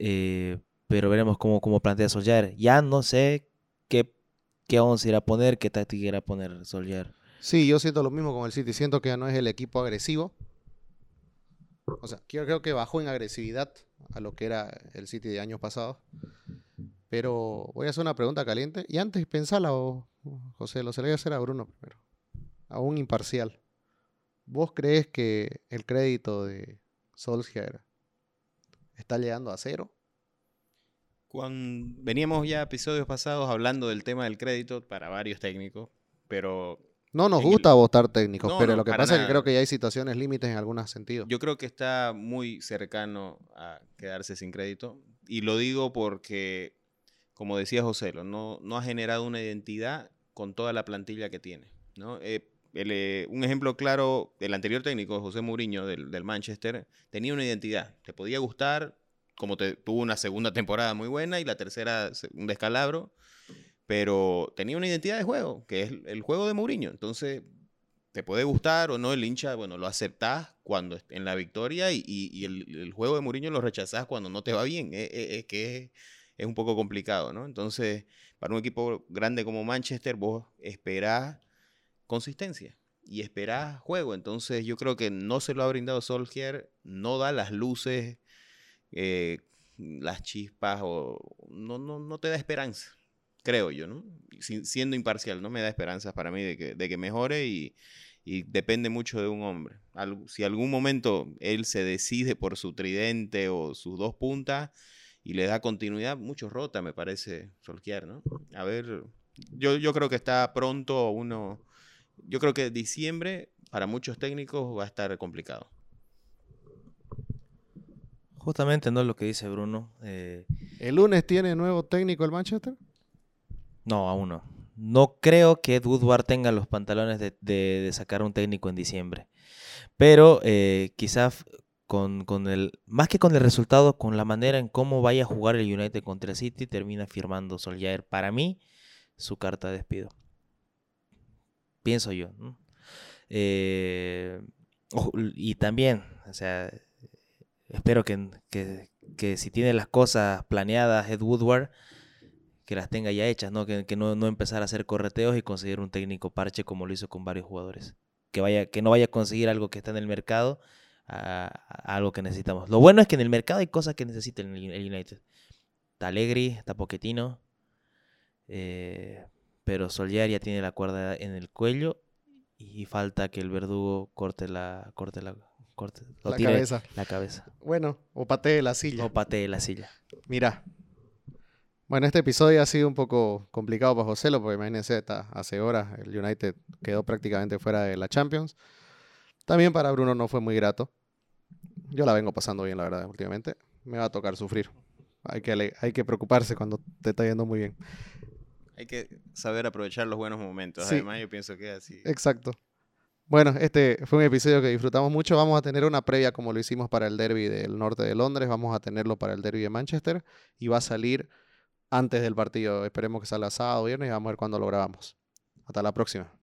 Eh, pero veremos cómo, cómo plantea Solskjaer. Ya no sé qué, qué vamos a poner, qué táctica irá a poner Solskjaer. Sí, yo siento lo mismo con el City. Siento que ya no es el equipo agresivo. O sea, creo que bajó en agresividad a lo que era el City de años pasados. Pero voy a hacer una pregunta caliente. Y antes pensala, José, lo se le voy a hacer a Bruno primero. A un imparcial. ¿Vos crees que el crédito de Solskjaer está llegando a cero? Cuando veníamos ya episodios pasados hablando del tema del crédito para varios técnicos, pero no nos gusta votar técnicos, pero lo que pasa es que creo que ya hay situaciones límites en algunos sentidos. Yo creo que está muy cercano a quedarse sin crédito. Y lo digo porque, como decía José, no, no ha generado una identidad con toda la plantilla que tiene. ¿no? Eh, eh, un ejemplo claro, el anterior técnico, José Mourinho, del, del, Manchester, tenía una identidad. Te podía gustar, como tuvo una segunda temporada muy buena y la tercera un descalabro pero tenía una identidad de juego, que es el juego de Mourinho. Entonces, te puede gustar o no el hincha, bueno, lo aceptás cuando en la victoria y, el, juego de Mourinho lo rechazás cuando no te va bien. Es, es, que es, un poco complicado, ¿no? Entonces, para un equipo grande como Manchester, vos esperás consistencia y esperás juego. Entonces, yo creo que no se lo ha brindado Solskjaer, no da las luces, eh, las chispas, o no, no, no te da esperanza creo yo, ¿no? siendo imparcial, ¿no? Me da esperanzas para mí de que, de que mejore y, depende mucho de un hombre. si algún momento él se decide por su tridente o sus dos puntas y le da continuidad, mucho rota me parece Solskjaer, ¿no? A ver, yo, yo creo que está pronto uno, yo creo que diciembre para muchos técnicos va a estar complicado. Justamente no es lo que dice Bruno. Eh, ¿El lunes tiene nuevo técnico el Manchester? No, aún no. No creo que Woodward tenga los pantalones de, sacar un técnico en diciembre. Pero eh, quizás con, el, más que con el resultado, con la manera en cómo vaya a jugar el United contra el City, termina firmando Solskjaer para mí su carta de despido. Pienso yo. Eh, y también, o sea, espero que, que, si tiene las cosas planeadas Ed Woodward, que las tenga ya hechas, ¿no? Que, no, no, empezar a hacer correteos y conseguir un técnico parche como lo hizo con varios jugadores. Que, vaya, que no vaya a conseguir algo que está en el mercado algo que necesitamos. Lo bueno es que en el mercado hay cosas que necesiten el, el United. Está Allegri, está Poquetino, eh, pero Solier ya tiene la cuerda en el cuello y falta que el verdugo corte la corte la corte la cabeza. La cabeza. Bueno, o patee la silla. O patee la silla. Mira, bueno, este episodio ha sido un poco complicado para José, porque imagínense, hace horas el United quedó prácticamente fuera de la Champions. También para Bruno no fue muy grato. Yo la vengo pasando bien, la verdad, últimamente. Me va a tocar sufrir. Hay que, hay que preocuparse cuando te está yendo muy bien. Hay que saber aprovechar los buenos momentos. Además, yo pienso que es así. Exacto. Bueno, este fue un episodio que disfrutamos mucho. Vamos a tener una previa como lo hicimos para el derby del norte de Londres. Vamos a tenerlo para el derby de Manchester. Y va a salir antes del partido. Esperemos que salga sábado o viernes y vamos a ver cuándo lo grabamos. Hasta la próxima.